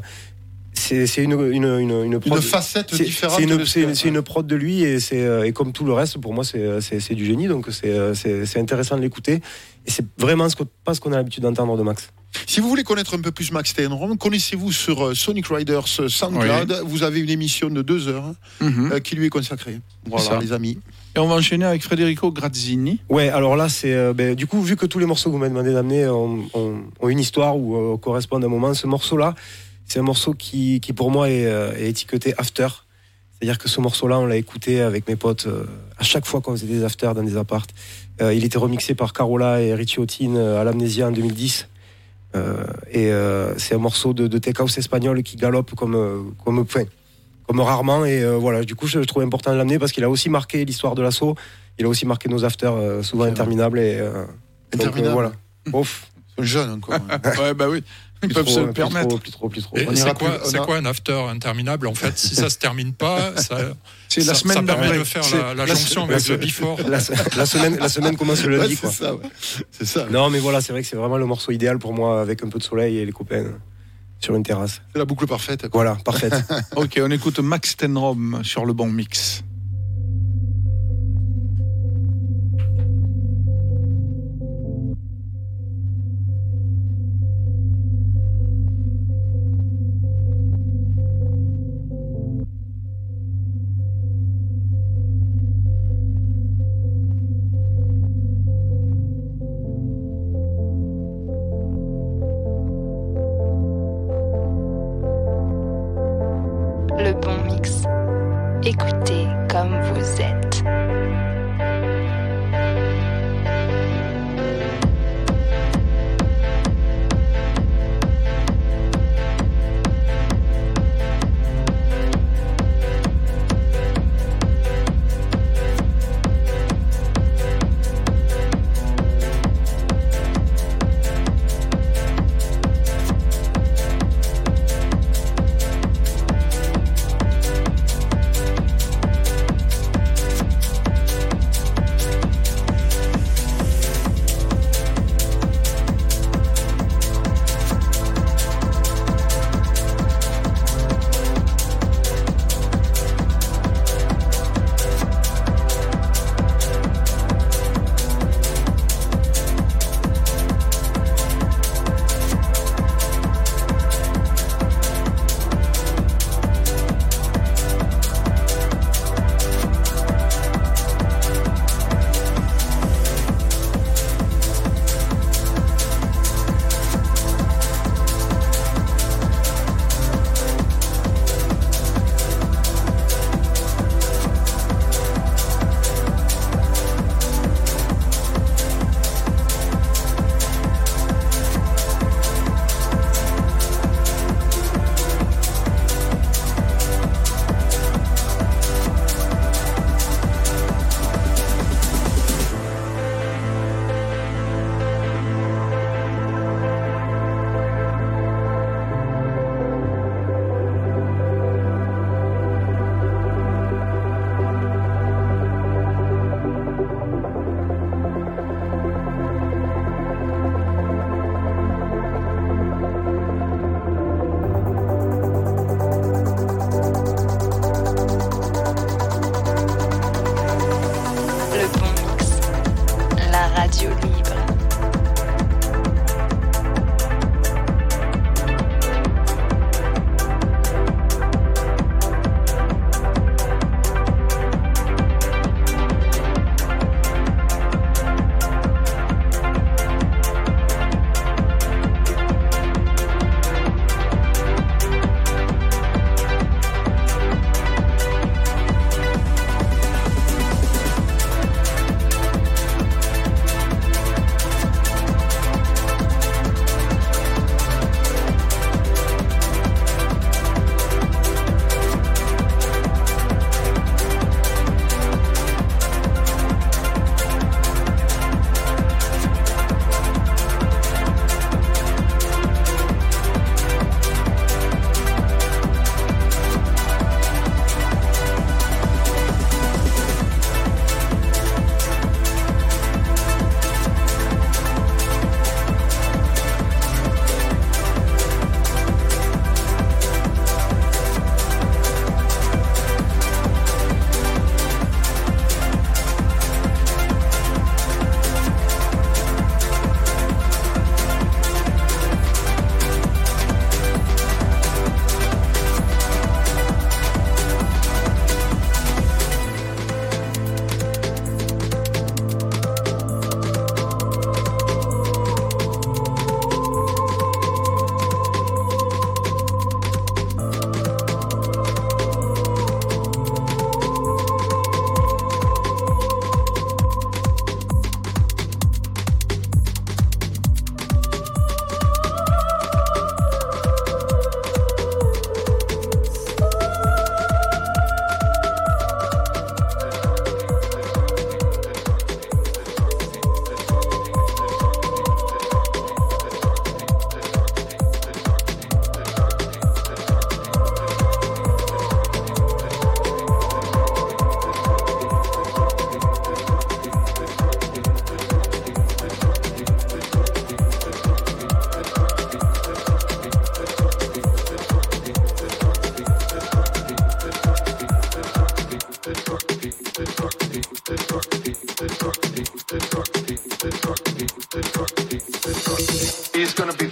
c'est une, une, une, une Une prod- facette différente. C'est une, ce une- prod de lui et, c'est, euh, et comme tout le reste, pour moi, c'est, du génie. Donc c'est, euh, intéressant de l'écouter. Et c'est vraiment ce que, pas ce qu'on a l'habitude d'entendre de Max. Si vous voulez connaître un peu plus Max Steinrom, connaissez-vous sur euh, Sonic Riders euh, SoundCloud Vous avez une émission de deux heures Mhm. euh, qui lui est consacrée. Voilà, ça. les amis. Et on va enchaîner avec Federico Grazzini. Ouais, alors là, c'est euh, ben, du coup, vu que tous les morceaux que vous m'avez demandé d'amener ont, ont- ont une histoire ou euh, correspondent à un moment, ce morceau-là, c'est un morceau qui, qui pour moi est, euh, est étiqueté after. C'est-à-dire que ce morceau-là, on l'a écouté avec mes potes euh, à chaque fois qu'on faisait des afters dans des apparts. Euh, il était remixé par Carola et Richie Houghton à l'Amnésia en 2010. Euh, et euh, c'est un morceau de, de tech house espagnol qui galope comme, euh, comme, enfin, comme rarement. Et euh, voilà, du coup, je, je trouvais important de l'amener parce qu'il a aussi marqué l'histoire de l'assaut. Il a aussi marqué nos afters, euh, souvent interminables. Et, euh, donc, Interminable. euh, voilà. Ouf. C'est un jeune encore. hein. ouais, bah oui. Ils peuvent trop, se le plus permettre. Trop, plus trop, plus trop. Et On c'est quoi, a- un after interminable en fait? Si ça se termine pas, ça, C'est la semaine ça permet de faire la, la jonction la- avec le before. La, la semaine, la semaine commence le Ouais, lundi. c'est ça, ouais. C'est ça. Non, mais voilà, c'est vrai que c'est vraiment le morceau idéal pour moi avec un peu de soleil et les copains sur une terrasse. C'est la boucle parfaite. quoi. Voilà, parfaite. Ok, on écoute Max Tenrom sur le bon mix.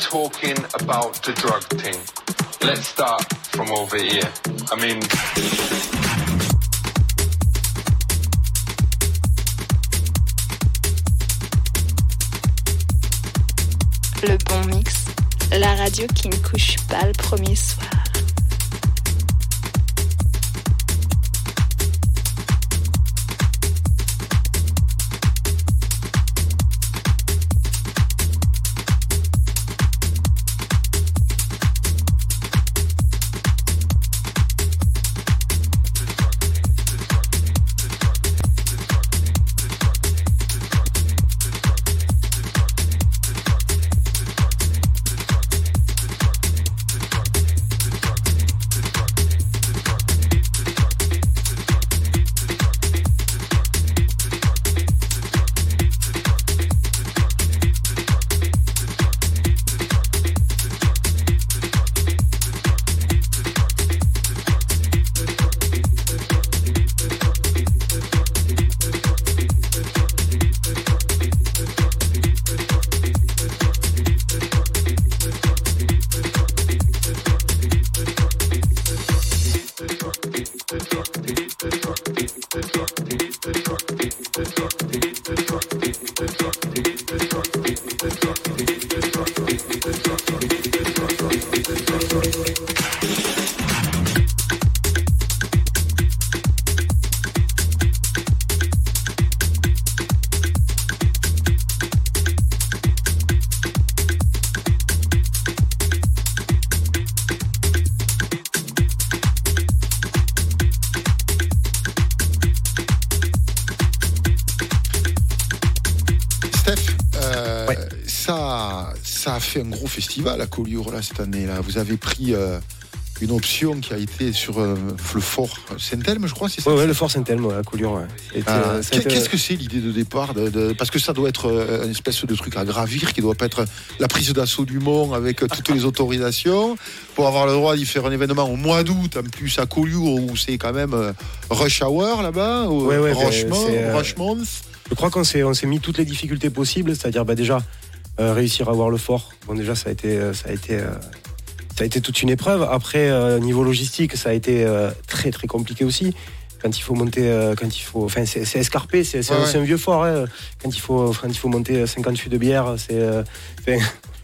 Talking about the drug thing. Let's start from over here. I mean, Le bon mix, la radio qui ne couche pas le premier soir. Fait un gros festival à Collioure là, cette année. Là. Vous avez pris euh, une option qui a été sur euh, le fort Saint-Elme, je crois, c'est ça ouais, le Fort Saint-Elme, ouais, à Collioure. ouais. Ah, euh, été- Qu'est-ce que c'est l'idée de départ de- de- Parce que ça doit être une espèce de truc à gravir, qui doit pas être la prise d'assaut du Mont avec toutes les autorisations pour avoir le droit d'y faire un événement au mois d'août, en plus à Collioure où c'est quand même rush hour là-bas, Ouais, ben, Rochemont, c'est, euh, Rochemont. Je crois qu'on s'est, mis toutes les difficultés possibles, c'est-à-dire bah, déjà euh, réussir à avoir le fort. Bon, déjà, ça a été, euh, ça a été, euh, ça a été toute une épreuve. Après, euh, niveau logistique, ça a été très très compliqué aussi. Quand il faut monter, quand il faut, enfin, c'est, escarpé, c'est, Ouais, un, ouais. c'est un vieux fort. hein. Quand il faut, quand il faut monter 50 fûts de bière, c'est,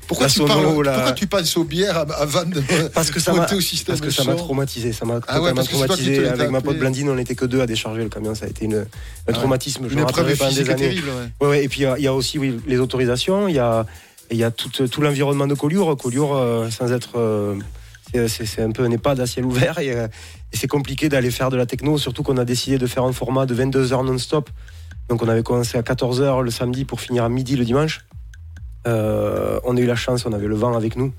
Pourquoi, La tu sono, parles, la- pourquoi tu penses aux bières av- avant de parce que ça au système parce que ça m'a traumatisé. Ça m'a Ah ouais, traumatisé. Avec ma pote Blandine, on n'était que deux à décharger le camion. Ça a été une, un ouais. traumatisme. Je Une épreuve physique des années. terrible. ouais. Et puis il y a- il y, a aussi oui, les autorisations, il y a, il y a tout, tout l'environnement de Collioure. Collioure, euh, sans être. euh, c'est- un peu un EHPAD à ciel ouvert et, euh, c'est compliqué d'aller faire de la techno, surtout qu'on a décidé de faire un format de 22 heures non-stop. Donc on avait commencé à 14 heures le samedi pour finir à midi le dimanche. Euh, on a eu la chance, on avait le vent avec nous.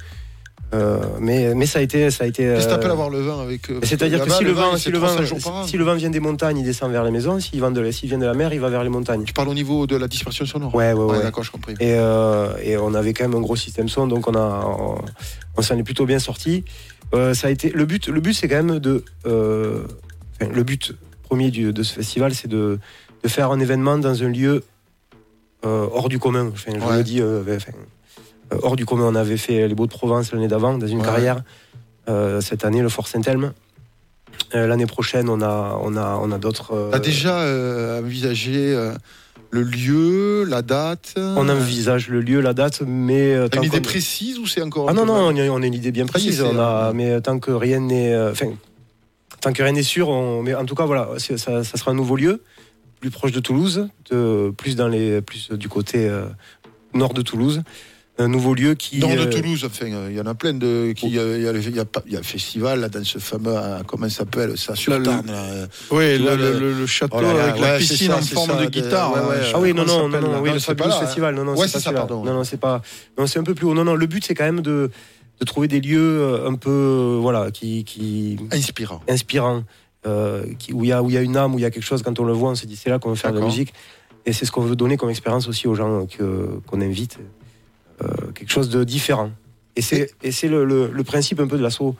Euh, mais, mais ça a été. Ça a été Qu'est-ce que euh, t'appelles avoir le vin avec eux c'est-à-dire que si le, vent, il si, le, vent, 300 jours par an. si le vent vient des montagnes, il descend vers les maisons. S'il vient vient de la mer, il va vers les montagnes. Tu parles au niveau de la dispersion sonore Ouais, ouais, ouais. d'accord, je comprends. Et, euh, et on avait quand même un gros système son, donc on a, on, on s'en est plutôt bien sorti. Euh, ça a été le but. Le but, c'est quand même de, euh, enfin, le but premier du- de ce festival, c'est de, de faire un événement dans un lieu euh, hors du commun. Enfin, je Ouais. le dis, euh, enfin, euh, hors du commun. On avait fait les Beaux de Provence l'année d'avant dans une Ouais. carrière. Euh, cette année, le Fort Saint-Elme. Euh, L'année prochaine, on a, on a, on a d'autres. euh, T'as déjà euh, envisagé euh, le lieu, la date? On envisage le lieu, la date, mais euh, T'as une idée précise ou c'est encore Ah non, non, on a, on a une idée bien précise. c'est, on a, euh, mais euh, tant que rien n'est. euh, Enfin, tant que rien n'est sûr, on, mais en tout cas, voilà, ça, ça sera un nouveau lieu, plus proche de Toulouse, de, plus, dans les, plus du côté euh, nord de Toulouse. Un nouveau lieu qui. Nord de euh, Toulouse, enfin, euh, il y en a plein de. qui, euh, Il y, a le- il y il y a le festival là, dans ce fameux. comment ça s'appelle Ça sur Tarn. là, Oui, le, le- le- le château Oh là là, avec la ouais, c'est piscine ça, en forme ça, de de- guitare. ouais, ouais, Ah oui, non, non, non, non, oui, Non, le. Festival. Non, non, c'est pas ça, celui-là. pardon, Non, non, c'est pas. Non, c'est un peu plus haut. Non, non, le but, c'est quand même de, de trouver des lieux un peu, voilà, qui, qui Inspirant. inspirants, euh, qui, où il y a, où il y a une âme, où il y a quelque chose. Quand on le voit, on se dit c'est là qu'on veut faire de la musique. Et c'est ce qu'on veut donner comme expérience aussi aux gens que, qu'on invite, quelque chose de différent. Et c'est, et c'est le, le, le principe un peu de l'assaut.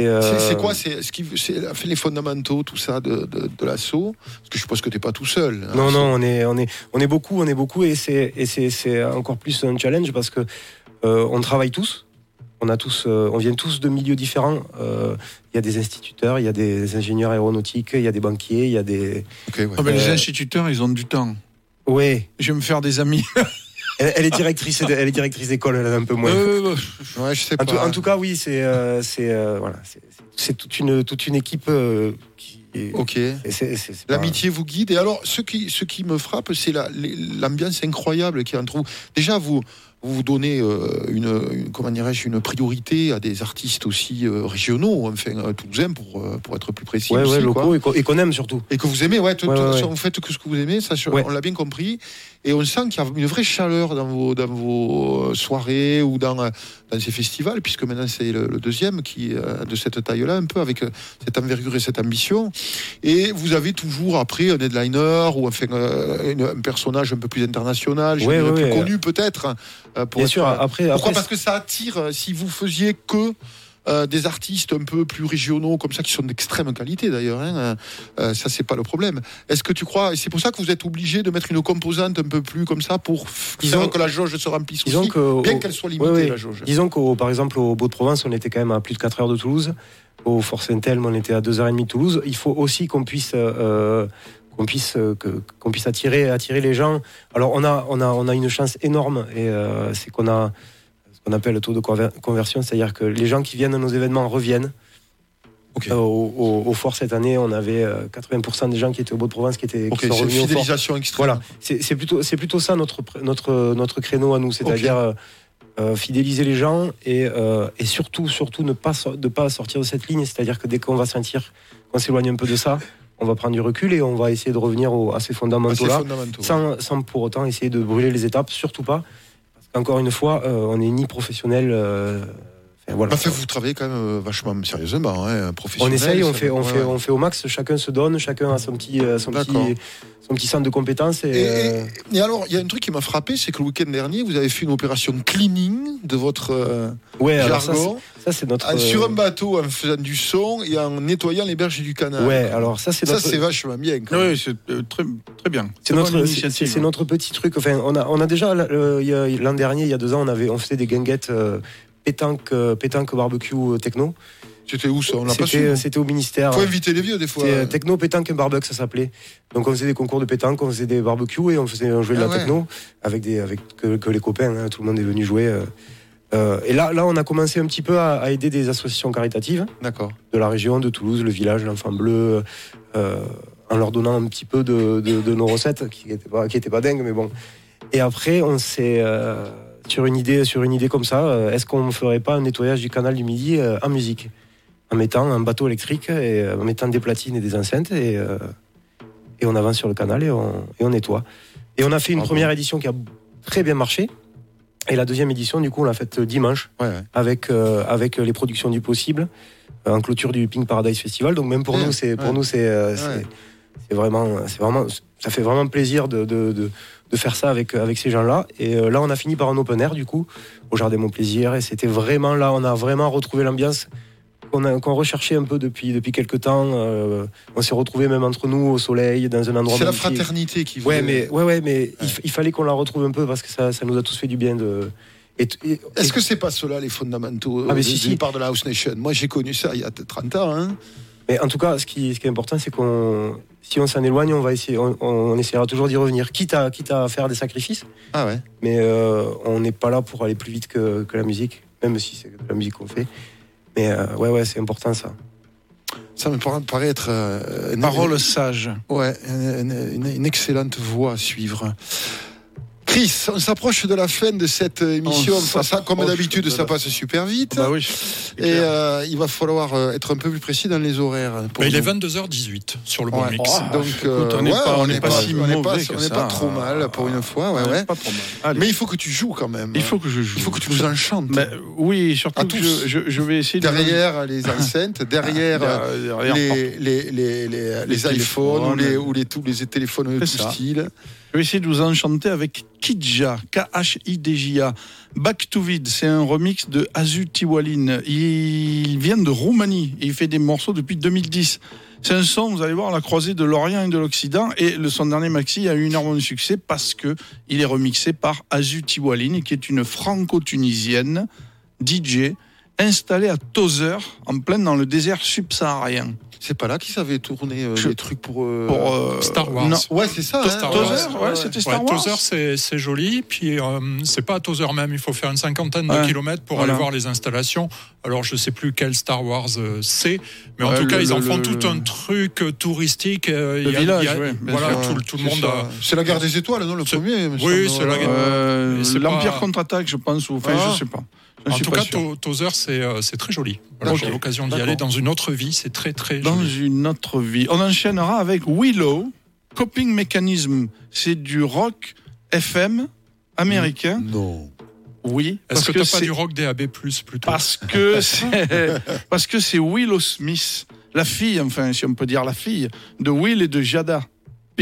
Euh, C'est c'est quoi C'est ce qui c'est fait les fondamentaux, tout ça de, de, de l'assaut? Parce que je suppose que t'es pas tout seul. hein. Non, non, on est, on est, on est beaucoup, on est beaucoup, et c'est, et c'est, c'est encore plus un challenge parce que euh, on travaille tous. On a tous, euh, on vient tous de milieux différents. Euh, Il y a des instituteurs, il y a des ingénieurs aéronautiques, il y a des banquiers, il y a des. Ouais. Ah les Euh, instituteurs, ils ont du temps. Ouais. Je vais me faire des amis. Elle, elle est directrice, elle est directrice d'école, elle en a un peu moins. Euh, Ouais, je sais En pas. tout, en tout cas, oui, c'est, euh, c'est, euh, voilà, c'est, c'est- c'est toute une, toute une équipe euh, qui. est- Ok. c'est- c'est- c'est- c'est pas- L'amitié vous guide. Et alors, ce qui, ce qui me frappe, c'est la- l'ambiance incroyable qu'il y a entre vous. Déjà, vous vous, donnez euh, une, une- comment dirais-je, une priorité à des artistes aussi euh, régionaux, enfin euh, toulousains pour, pour être plus précis. Ouais, aussi, ouais, quoi. locaux et qu'on- et qu'on aime surtout. Et que vous aimez, ouais, de toute Ouais, ouais, façon, ouais. vous faites que ce que vous aimez, ça, on l'a bien compris. Et on sent qu'il y a une vraie chaleur dans vos, dans vos euh, soirées ou dans, dans ces festivals, puisque maintenant c'est le, le deuxième qui euh, de cette taille-là, un peu avec euh, cette envergure et cette ambition. Et vous avez toujours après un headliner ou enfin une- un personnage un peu plus international, dirais, ouais, plus connu peut-être. pour Bien sûr, après, Pourquoi après Parce que ça attire, si vous faisiez que euh, des artistes un peu plus régionaux comme ça, qui sont d'extrême qualité d'ailleurs, hein, euh, ça c'est pas le problème. Est-ce que tu crois, et c'est pour ça que vous êtes obligé de mettre une composante un peu plus comme ça pour Disons- faire que la jauge se remplisse disons aussi, que- bien qu'elle soit limitée ouais, ouais. la jauge Disons qu'au par exemple au Beau de Provence, on était quand même à plus de 4 heures de Toulouse. Au Fort Saint-Elme, on était à 2h30 de Toulouse. Il faut aussi qu'on puisse euh, qu'on puisse euh, que- qu'on puisse attirer attirer les gens. Alors on a on a on a une chance énorme et c'est qu'on a ce qu'on appelle le taux de conver- conversion, c'est-à-dire que les gens qui viennent à nos événements reviennent. Euh, au, au- au Fort cette année, on avait euh, 80% des gens qui étaient au Beau de Provence qui étaient qui Ok, sont au Fort. fidélisation extrême. Voilà, c'est plutôt, c'est plutôt ça notre, notre, notre créneau à nous, c'est-à-dire euh, euh, fidéliser les gens et, euh, et surtout, surtout ne pas, so- de pas sortir de cette ligne, c'est-à-dire que dès qu'on va sentir qu'on s'éloigne un peu de ça, on va prendre du recul et on va essayer de revenir au- à ces fondamentaux-là, sans, sans pour autant essayer de brûler les étapes, surtout pas. Qu'encore une fois, euh, on n'est ni professionnel. Voilà. Enfin, vous travaillez quand même euh, vachement sérieusement, hein, On professionnel. essaye, on fait, on, fait, on au max, chacun se donne, chacun a son petit, euh, son D'accord. petit, son petit centre de compétences. Et, Et, euh, et- et alors, il y a un truc qui m'a frappé, c'est que le week-end dernier, vous avez fait une opération cleaning de votre euh, ouais, alors ça, jargon c'est- ça, c'est notre. Sur un bateau en faisant du son et en nettoyant les berges du canal. Ouais, alors ça c'est ça c'est vachement bien. quand même. Oui, c'est euh, très, très bien. c'est notre, c'est- initiative. c'est notre petit truc. Enfin, on a, on a déjà il y a- l'an dernier, il y a deux ans, on avait, on faisait des guinguettes euh, pétanque, euh, pétanque barbecue euh, techno. C'était où ça On l'a pas su. C'était, c'était au ministère. Faut inviter les vieux des fois. C'était euh, techno pétanque et barbecue, ça s'appelait. Donc on faisait des concours de pétanque, on faisait des barbecues et on faisait on jouait de Ah la ouais. techno avec des avec que, que les copains, hein, tout le monde est venu jouer. euh. Euh, et là, là, on a commencé un petit peu à, à aider des associations caritatives. D'accord. de la région, de Toulouse, le village, l'enfant bleu, euh, en leur donnant un petit peu de, de- de nos recettes, qui n'étaient pas, qui étaient pas dingues, mais bon. Et après, on s'est, euh, sur, une idée, sur une idée comme ça, euh, est-ce qu'on ne ferait pas un nettoyage du canal du Midi euh, en musique? En mettant un bateau électrique, et euh, en mettant des platines et des enceintes, et, et on avance sur le canal et on, et on nettoie. Et on a fait une Ah première édition qui a très bien marché. Et la deuxième édition, du coup, on l'a faite dimanche Ouais, ouais. avec, euh, avec les productions du possible euh, en clôture du Pink Paradise Festival. Donc même pour Ouais, nous, c'est pour nous c'est euh, c'est- c'est vraiment c'est vraiment ça fait vraiment plaisir de, de, de, de faire ça avec avec ces gens-là. Et euh, là, on a fini par un open air du coup au Jardin Mon Plaisir et c'était vraiment là, on a vraiment retrouvé l'ambiance qu'on a- qu'on recherchait un peu depuis depuis quelques temps. Euh, on s'est retrouvés même entre nous au soleil dans un endroit C'est la fraternité qui. Ouais, mais ouais, ouais, mais il, fallait qu'on la retrouve un peu parce que ça, ça nous a tous fait du bien de. Est-ce que c'est pas cela les fondamentaux Ah, mais euh, si, si. départ de la House Nation? Moi j'ai connu ça il y a 30 ans. Hein. Mais en tout cas, ce qui, ce qui est important, c'est qu'on, si on s'en éloigne, on va essayer, on, on essaiera toujours d'y revenir, quitte à, quitte à faire des sacrifices. Ah ouais. Mais euh, on n'est pas là pour aller plus vite que, que la musique, même si c'est de la musique qu'on fait. Mais euh, ouais, ouais, c'est important ça. Ça me paraît, être euh, une, Parole sage. Ouais, une, une- une excellente voie à suivre. Chris, on s'approche de la fin de cette émission. On Enfin, ça, comme d'habitude, de ça passe super vite. Bah oui. Et euh, il va falloir euh, être un peu plus précis dans les horaires. pour Bah, il est nous. 22h18 sur le bon Ouais. mix. Oh, Donc, euh, écoute, on n'est ouais, pas, on si on n'est mauvais pas- que on n'est ça. pas trop mal pour une fois, ouais, On n'est ouais. Pas trop mal. Allez. Mais il faut que tu joues quand même. il faut que je joue. Il faut que tu nous enchantes. Mais, oui, surtout que je, je, je vais essayer de derrière les enceintes, derrière euh, derrière, les, les, les, les, les Les iPhones ou téléphones. les, ou les, tous les téléphones hostiles. Je vais essayer de vous enchanter avec Kidja, K-H-I-D-J-A. Back to Vid, c'est un remix de Azu Tiwalin. Il vient de Roumanie et il fait des morceaux depuis 2010. C'est un son, vous allez voir, la croisée de l'Orient et de l'Occident. Et le, son dernier maxi a eu énormément de succès parce que il est remixé par Azu Tiwalin, qui est une franco-tunisienne, DJ, installée à Tozer, en plein dans le désert subsaharien. C'est pas là qu'ils avaient tourné euh, Je- les trucs pour. euh, Pour euh, Star Wars. non, Ouais, c'est ça. Star hein, Tozer, ouais, ouais, c'était Star Ouais, Wars. Tozer, c'est c'est joli. Puis euh, c'est pas à Tozer même. Il faut faire une cinquantaine Ouais. de kilomètres pour Voilà. aller voir les installations. Alors je sais plus quel Star Wars euh, c'est, mais en tout cas le- ils en le- font le- tout un truc touristique. euh, Le il y a- village, il y a- ouais, bien voilà, sûr. tout, le- tout le c'est monde. a- C'est la guerre des étoiles, non Le C'est- premier. Oui, c'est la guerre- Euh, L'Empire pas- contre-attaque, je pense, ou enfin, Ah. je sais pas. En tout cas, Tozer, c'est euh, c'est très joli. Voilà. J'ai l'occasion d'y aller dans une autre vie. C'est très très dans joli. une autre vie. On enchaînera avec Willow, Coping Mechanism. C'est du rock FM américain. Non. Oui. Est-ce parce que t'as pas c'est- du rock DAB plutôt Parce que c'est parce que c'est Willow Smith, la fille, enfin si on peut dire la fille de Will et de Jada.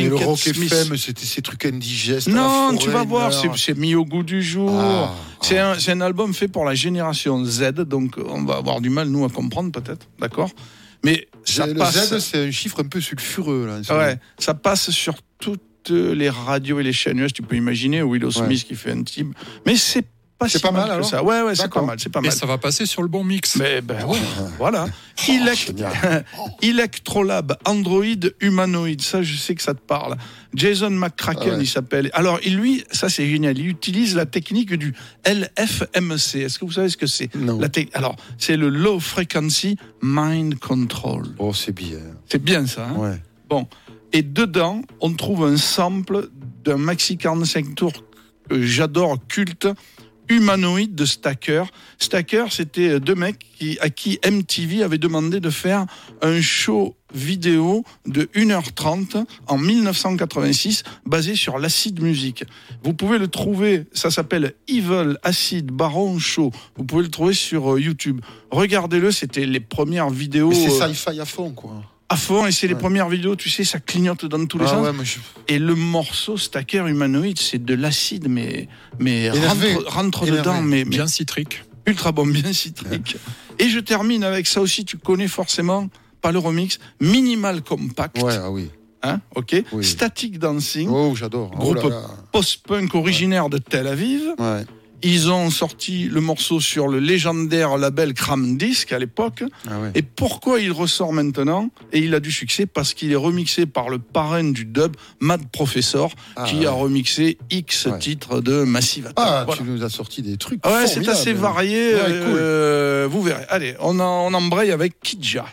Mais le rock Smith. FM, c'était ces trucs indigestes. Non, tu vas voir, c'est mis au goût du jour. Ah, C'est ah. un, album fait pour la génération Z, donc on va avoir du mal, nous, à comprendre peut-être, d'accord? Mais ça Le passe, Z, c'est un chiffre un peu sulfureux. Là, ouais, ça passe sur toutes les radios et les chaînes US, tu peux imaginer, Willow Smith qui fait un type. Mais c'est pas C'est si pas mal, que ça. Ouais, ouais, c'est pas mal, c'est pas Et mal. ça va passer sur le bon mix. Mais ben ouais, voilà. Elect- génial. Electrolab, Android humanoïde, ça je sais que ça te parle. Jason McCracken, Ah ouais. il s'appelle. Alors il- lui, ça c'est génial, il utilise la technique du LFMC. Est-ce que vous savez ce que c'est? Non. La Alors c'est le Low Frequency Mind Control. Oh, c'est bien. C'est bien ça. hein? Ouais. Bon. Et dedans, on trouve un sample d'un maxi 45 tours que j'adore, culte, humanoïde de Stacker. Stacker, c'était deux mecs qui, à qui MTV avait demandé de faire un show vidéo de 1h30 en 1986 basé sur l'acid musique. Vous pouvez le trouver, ça s'appelle Evil Acid Baron Show. Vous pouvez le trouver sur euh, YouTube. Regardez-le, c'était les premières vidéos c'est euh, sci-fi à fond, quoi. À fond et c'est les Ouais. premières vidéos, tu sais, ça clignote dans tous les Ah sens. ouais, moi, je- Et le morceau Stacker humanoïde, c'est de l'acide, mais mais rentre, rentre dedans, mais, mais Bien citrique. ultra bon, bien citrique. Et je termine avec ça aussi, tu connais forcément pas le remix, Minimal Compact, Ouais, ah oui. hein, ok, Oui. Static Dancing, Oh, j'adore. Oh Groupe post-punk originaire de Tel Aviv. Ouais. Ils ont sorti le morceau sur le légendaire label Cram Disc à l'époque. Ah ouais. Et pourquoi il ressort maintenant? Et il a du succès parce qu'il est remixé par le parrain du dub, Mad Professor, Ah, qui ouais. a remixé X Ouais. titres de Massive Attack. Ah, Voilà. tu nous as sorti des trucs. Ouais, c'est assez varié. Euh, Vous verrez. Allez, on, en, on embraye avec Kidja.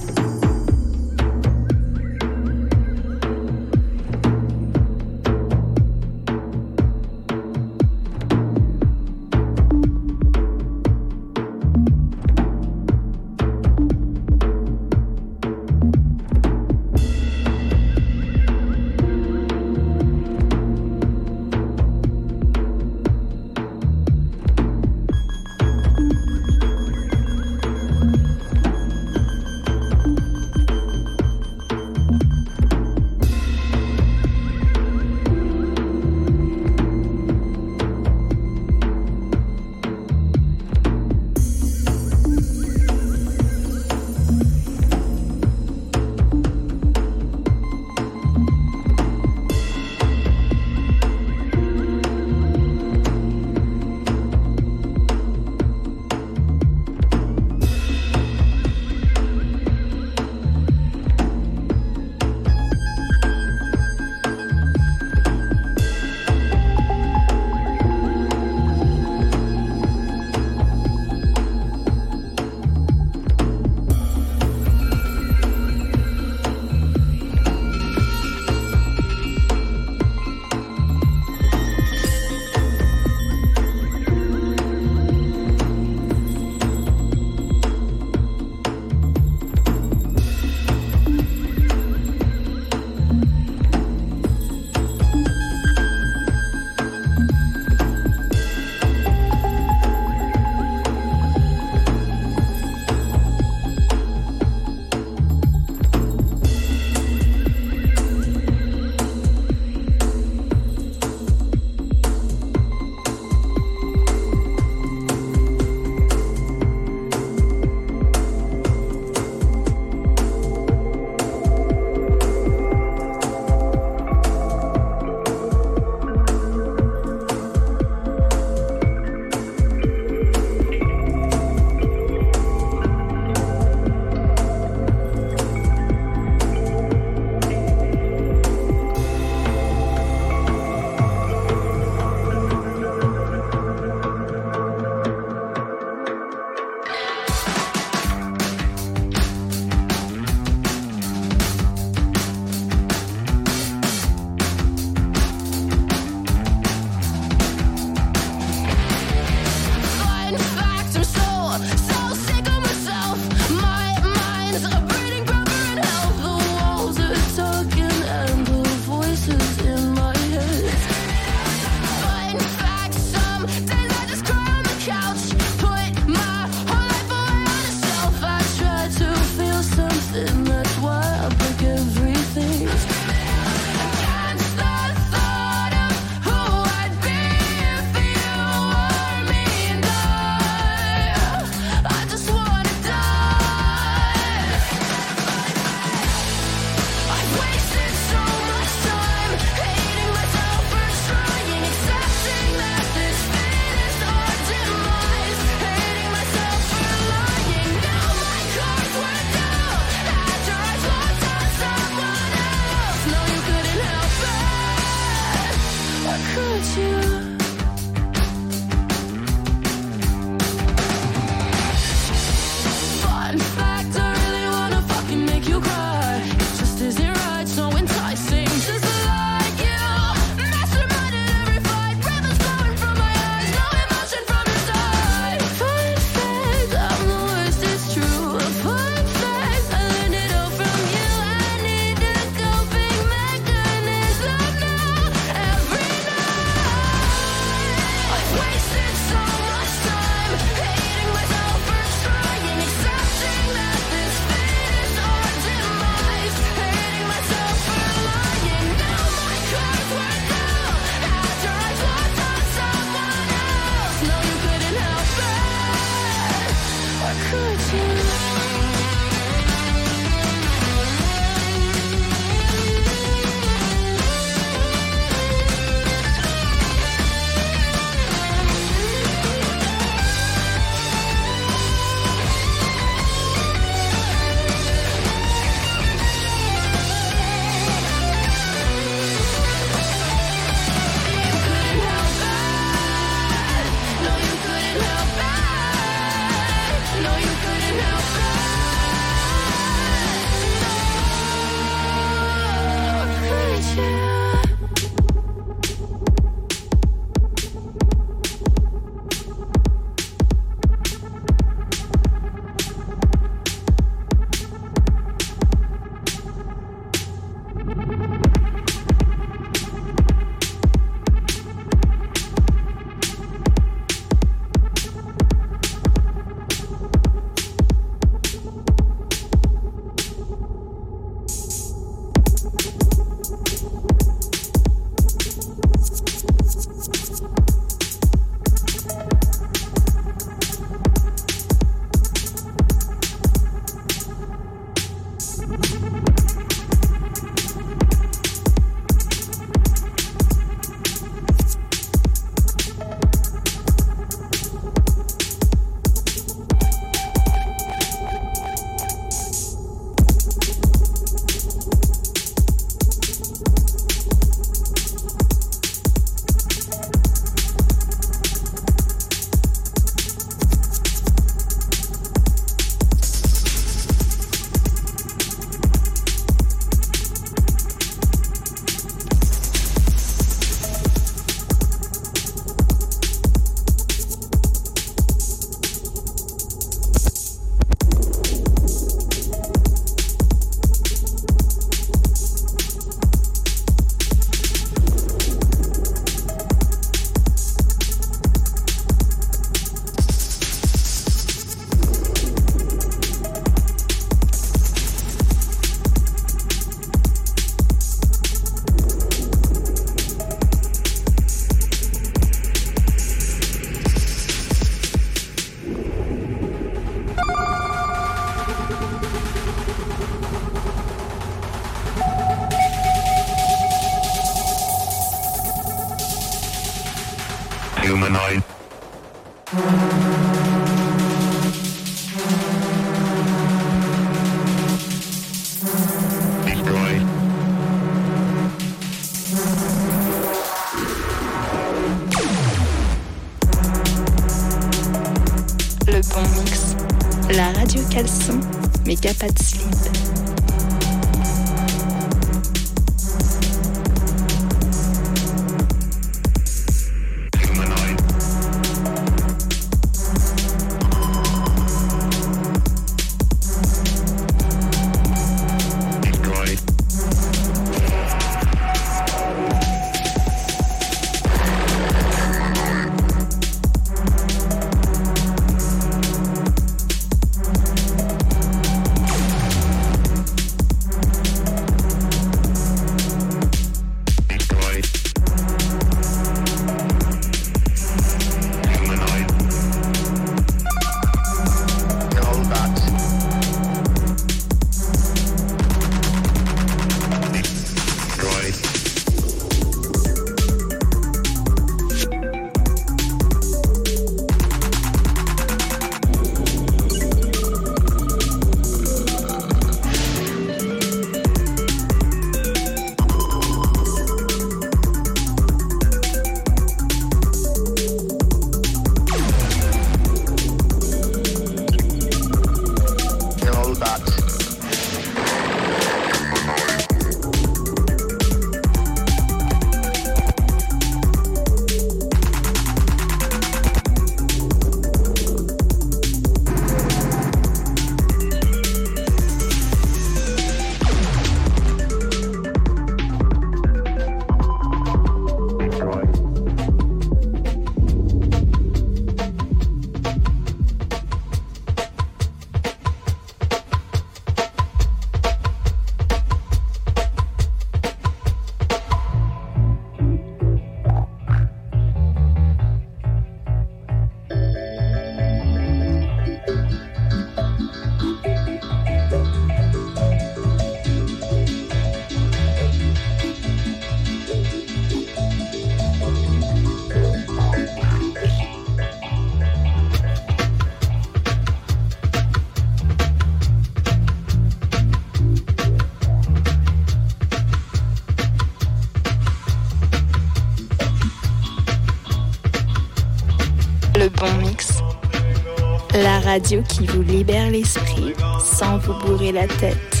radio qui vous libère l'esprit sans vous bourrer la tête.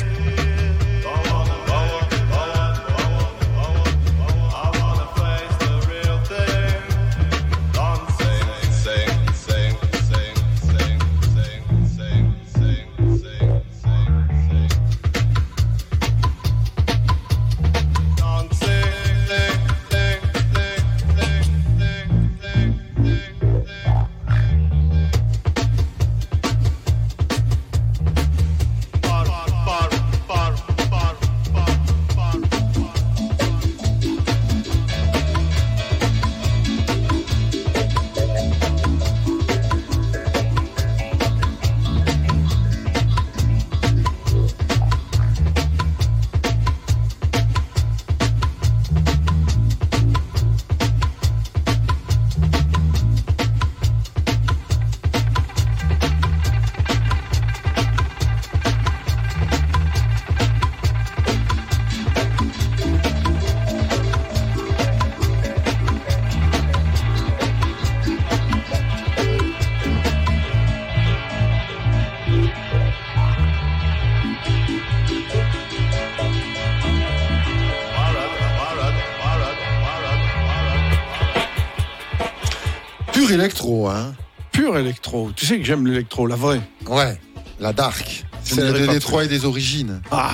Électro, hein. Pur électro. Tu sais que j'aime l'électro, la vraie. Ouais. La dark. Dirais de Détroit et des origines. Ah,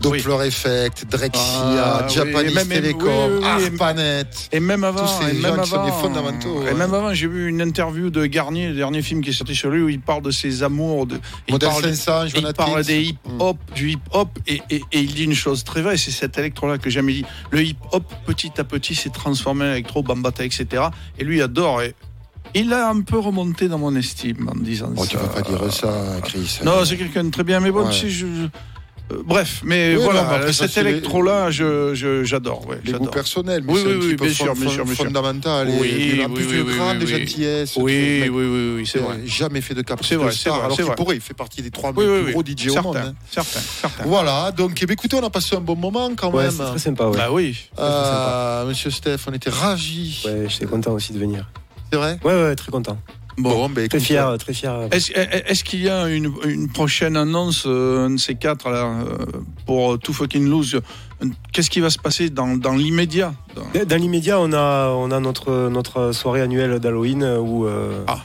Doppler Effect, Drexia, Ah, Japanese même- Telecom, oui. Arpanet. Et même avant, Tous ces et gens même qui sont des avant, fondamentaux, Et ouais. même avant, j'ai vu une interview de Garnier, le dernier film qui est sorti sur lui, où il parle de ses amours. De, il parle, 500, il parle des hip-hop, du hip-hop, et, et- et il dit une chose très vraie, c'est cet électro-là que j'aime. Il dit le hip-hop, petit à petit, s'est transformé en électro, bambata, etc. Et lui adore. Et il a un peu remonté dans mon estime en disant Oh, ça. tu peux pas dire ça, Chris. Non, c'est quelqu'un de très bien, mais bon, Ouais. sais, je. euh, bref, mais Oui, voilà, non, après, ça, cet électro-là, je, je- j'adore. ouais, Les goûts j'adore. personnels, mais Oui, c'est oui, un oui, bien sûr, bien fondamental. Oui, et, oui, plus oui, de oui, grande oui, oui. gentillesse. Oui, oui, oui, oui, c'est vrai. Jamais fait de cap C'est de vrai, c'est star, vrai, alors qu'il pourrait, il fait partie des trois plus oui. gros DJ au Certain, monde. hein. certain, certain. Voilà, donc eh bien, écoutez, on a passé un bon moment quand Ouais, même. c'est très sympa, ouais. Bah oui. Euh, Monsieur Steph, on était ravis. Ouais, j'étais content aussi de venir. C'est vrai Ouais, ouais, très content. Bon. ben, Très fier, très fier. Est-ce qu'il y a une, une prochaine annonce, euh, un de ces quatre, là, euh, pour euh, Too Fucking Lose Qu'est-ce qui va se passer dans, dans l'immédiat? Dans- Dans l'immédiat, on a, on a notre, notre soirée annuelle d'Halloween euh, où, euh, Ah.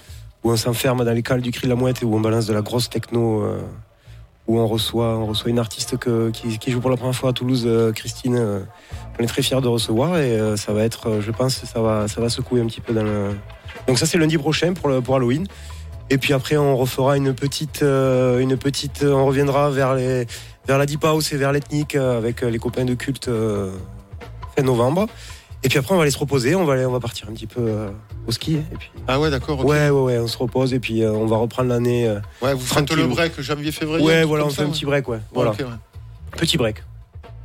où on s'enferme dans les cales du cri de la mouette et où on balance de la grosse techno. euh, où on reçoit, on reçoit une artiste qui, joue pour la première fois à Toulouse, euh, Christine. euh, on est très fiers de recevoir et euh, ça va être, euh, je pense, ça va, ça va secouer un petit peu dans le. Donc ça c'est lundi prochain pour, pour Halloween. Et puis après on refera une petite, euh, une petite, on reviendra vers les, vers la deep house et vers l'ethnique euh, avec euh, les copains de culte euh, fin novembre. Et puis après on va aller se reposer, on va aller, on va partir un petit peu euh, au ski. Et puis Ah ouais, d'accord. ouais, ouais, ouais, on se repose et puis euh, on va reprendre l'année. euh, Ouais, vous faites le break janvier-février. ouais, voilà, on fait ça, un ouais. petit break, ouais. Voilà, ouais. petit break.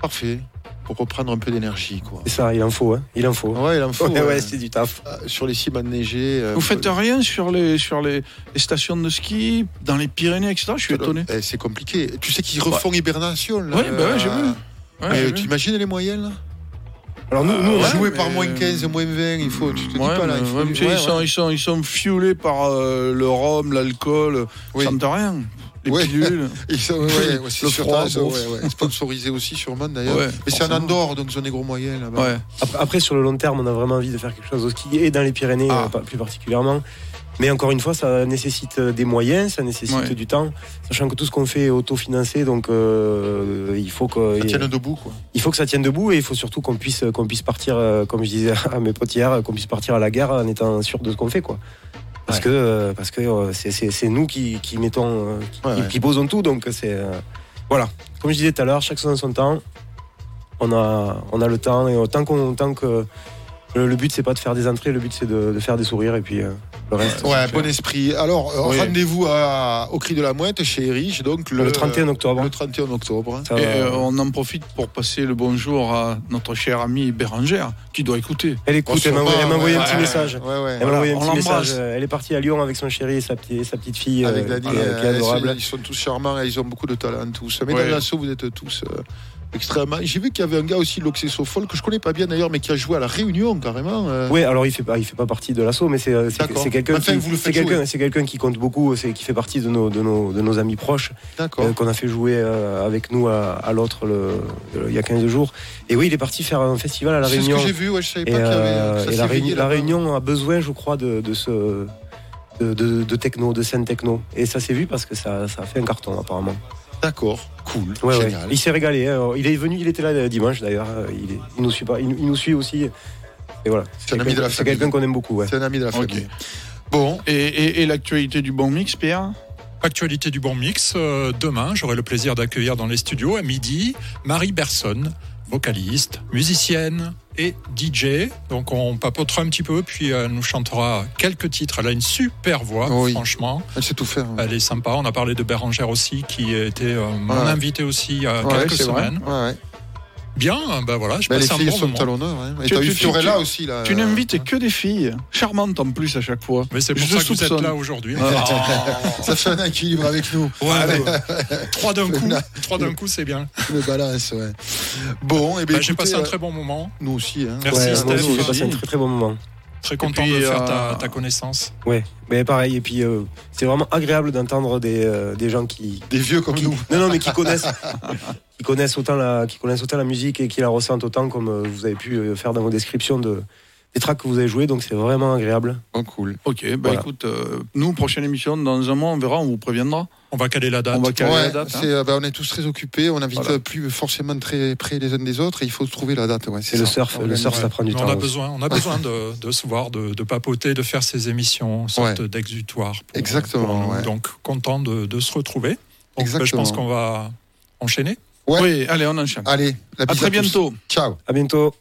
Parfait. Pour reprendre un peu d'énergie, quoi. C'est ça, il en faut, hein. Il en faut. Ouais, il en faut. Ouais, ouais. ouais, c'est du taf. Euh, Sur les cimes enneigées. euh, Vous faites rien sur les, sur les, les stations de ski, dans les Pyrénées, etc. Je suis étonné. Eh, C'est compliqué. Tu sais qu'ils refont hibernation, là. Ouais, bah ouais, j'ai vu. euh, Ouais, tu imagines les moyennes, là? Alors nous, nous, on a- mais- par moins 15, moins 20, il faut. Tu te dis pas, là. Il faut ouais, mais tu sais, ouais, ils, sont, ouais. ils, sont, ils sont fuelés par euh, le rhum, l'alcool, Oui. ça ne rien. Les Ouais. pilules. Ils sont- ouais, ouais, c'est Le froid, bon. ouais, ouais, aussi sûrement d'ailleurs. Ouais, Mais c'est en forcément. Andorre, donc ont des gros moyens là-bas. Ouais. Après, après, sur le long terme, on a vraiment envie de faire quelque chose au ski et dans les Pyrénées, Ah. euh, pas- plus particulièrement. Mais encore une fois, ça nécessite euh, des moyens, ça nécessite Ouais. du temps, sachant que tout ce qu'on fait est autofinancé, donc euh, il faut que Ça tienne debout, quoi. il faut que ça tienne debout et il faut surtout qu'on puisse qu'on puisse partir, euh, comme je disais à mes potes hier, qu'on puisse partir à la guerre en étant sûr de ce qu'on fait, quoi. Parce Ouais. que euh, parce que euh, c'est- c'est c'est nous qui, qui mettons, euh, qui, Ouais, qui- posons tout, donc c'est euh, voilà. Comme je disais tout à l'heure, chaque chose en son temps. On a on a le temps et tant qu'on tant que le, le but c'est pas de faire des entrées, le but c'est de, de faire des sourires et puis euh, le reste. Ouais, bon esprit. Alors, euh, Oui. rendez-vous au Cri de la Mouette chez Erich, donc le, Le 31 octobre. Le 31 octobre. Et euh, on en profite pour passer le bonjour à notre chère amie Bérangère, qui doit écouter. Elle écoute, elle m'a envoyé, un petit ouais, message. Ouais, ouais. Elle m'a envoyé un on petit l'embrasse. message. Elle est partie à Lyon avec son chéri et sa petite, sa petite fille, Avec euh, Dani, qui est- qui est euh, adorable. Ils sont tous charmants et ils ont beaucoup de talent tous. Mais Ouais. dans l'assaut, vous êtes tous euh, extrêmement. J'ai vu qu'il y avait un gars aussi de l'Oxexophone que je connais pas bien d'ailleurs, mais qui a joué à la Réunion carrément. euh. Oui, alors il fait pas, il fait pas partie de l'assaut, mais c'est euh, quelqu'un Enfin, qui, c'est quelqu'un, qui compte beaucoup, c'est qui fait partie de nos, de nos, de nos amis proches, euh, qu'on a fait jouer euh, avec nous à, à l'autre il y a 15 jours. Et oui, il est parti faire un festival à la C'est ce Réunion. que j'ai vu, ouais, je savais Et, pas qu'il y avait. ça et s'est la, Réunion, la. Réunion a besoin, je crois, de, de ce de, de- de techno, de scène techno. Et ça s'est vu parce que ça, ça a fait un carton apparemment. D'accord, cool, Ouais, ouais. génial. Il s'est régalé. hein. Il est venu, il était là euh, dimanche d'ailleurs. Il, est- il nous suit pas, il, il nous suit aussi. Et voilà. C'est un ami de la C'est famille. quelqu'un qu'on aime beaucoup. Ouais. C'est un ami de la famille. Bon, Et, et- et l'actualité du bon mix, Pierre? Actualité du bon mix. euh, demain, j'aurai le plaisir d'accueillir dans les studios à midi Marie Berson, vocaliste, musicienne et DJ. Donc on papotera un petit peu, puis elle nous chantera quelques titres. Elle a une super voix, Oui. franchement. elle sait tout faire. hein. Elle est sympa. On a parlé de Bérangère aussi, qui était euh, mon Ouais. invité aussi il y a Ouais, quelques semaines. Ouais. Bien, ben voilà, je Ben, les passe un filles bon sont moment. à l'honneur. Hein. Et Tu- t'as tu- eu tu- Fiorella tu- aussi là. Tu euh, n'invites que des filles, charmantes en plus à chaque fois. Mais c'est pour Je ça que vous soupçonne. êtes là aujourd'hui. Ah. Ça fait un équilibre avec nous. Ouais, Allez, ouais. trois d'un coup, trois d'un coup, c'est bien. le balance, ouais. Bon, et bien Bah, J'ai passé un euh, très bon moment. nous aussi. Hein. Merci, Ouais, Steph. aussi, j'ai passé un très très bon moment. Très content puis, de faire euh, ta, ta connaissance. Ouais, mais pareil. Et puis euh, c'est vraiment agréable d'entendre des, euh, des gens qui, Des vieux comme qui- nous. non non mais qui connaissent, qui connaissent autant la, qui connaissent autant la musique et qui la ressentent autant comme euh, vous avez pu euh, faire dans vos descriptions de des tracks que vous avez joués. Donc c'est vraiment agréable. Oh, cool. Ok, bah Voilà. écoute, euh, nous, prochaine émission, dans un mois, on verra, on vous préviendra. On va caler la date. On va caler Ouais, la date. hein. c'est, euh, bah, on est tous très occupés, on n'invite Voilà. plus forcément très près les uns des autres et il faut trouver la date. Ouais, c'est Et le surf, le surf ça prend du on temps. a aussi. besoin, on a besoin de, de se voir, de, de papoter, de faire ces émissions, sorte d'exutoire. Exactement, pour ouais. Donc content de, de se retrouver. Donc, bah, je Exactement. pense qu'on va enchaîner. Ouais. Oui, allez, on enchaîne. Allez, la À très bientôt. Ciao. À bientôt.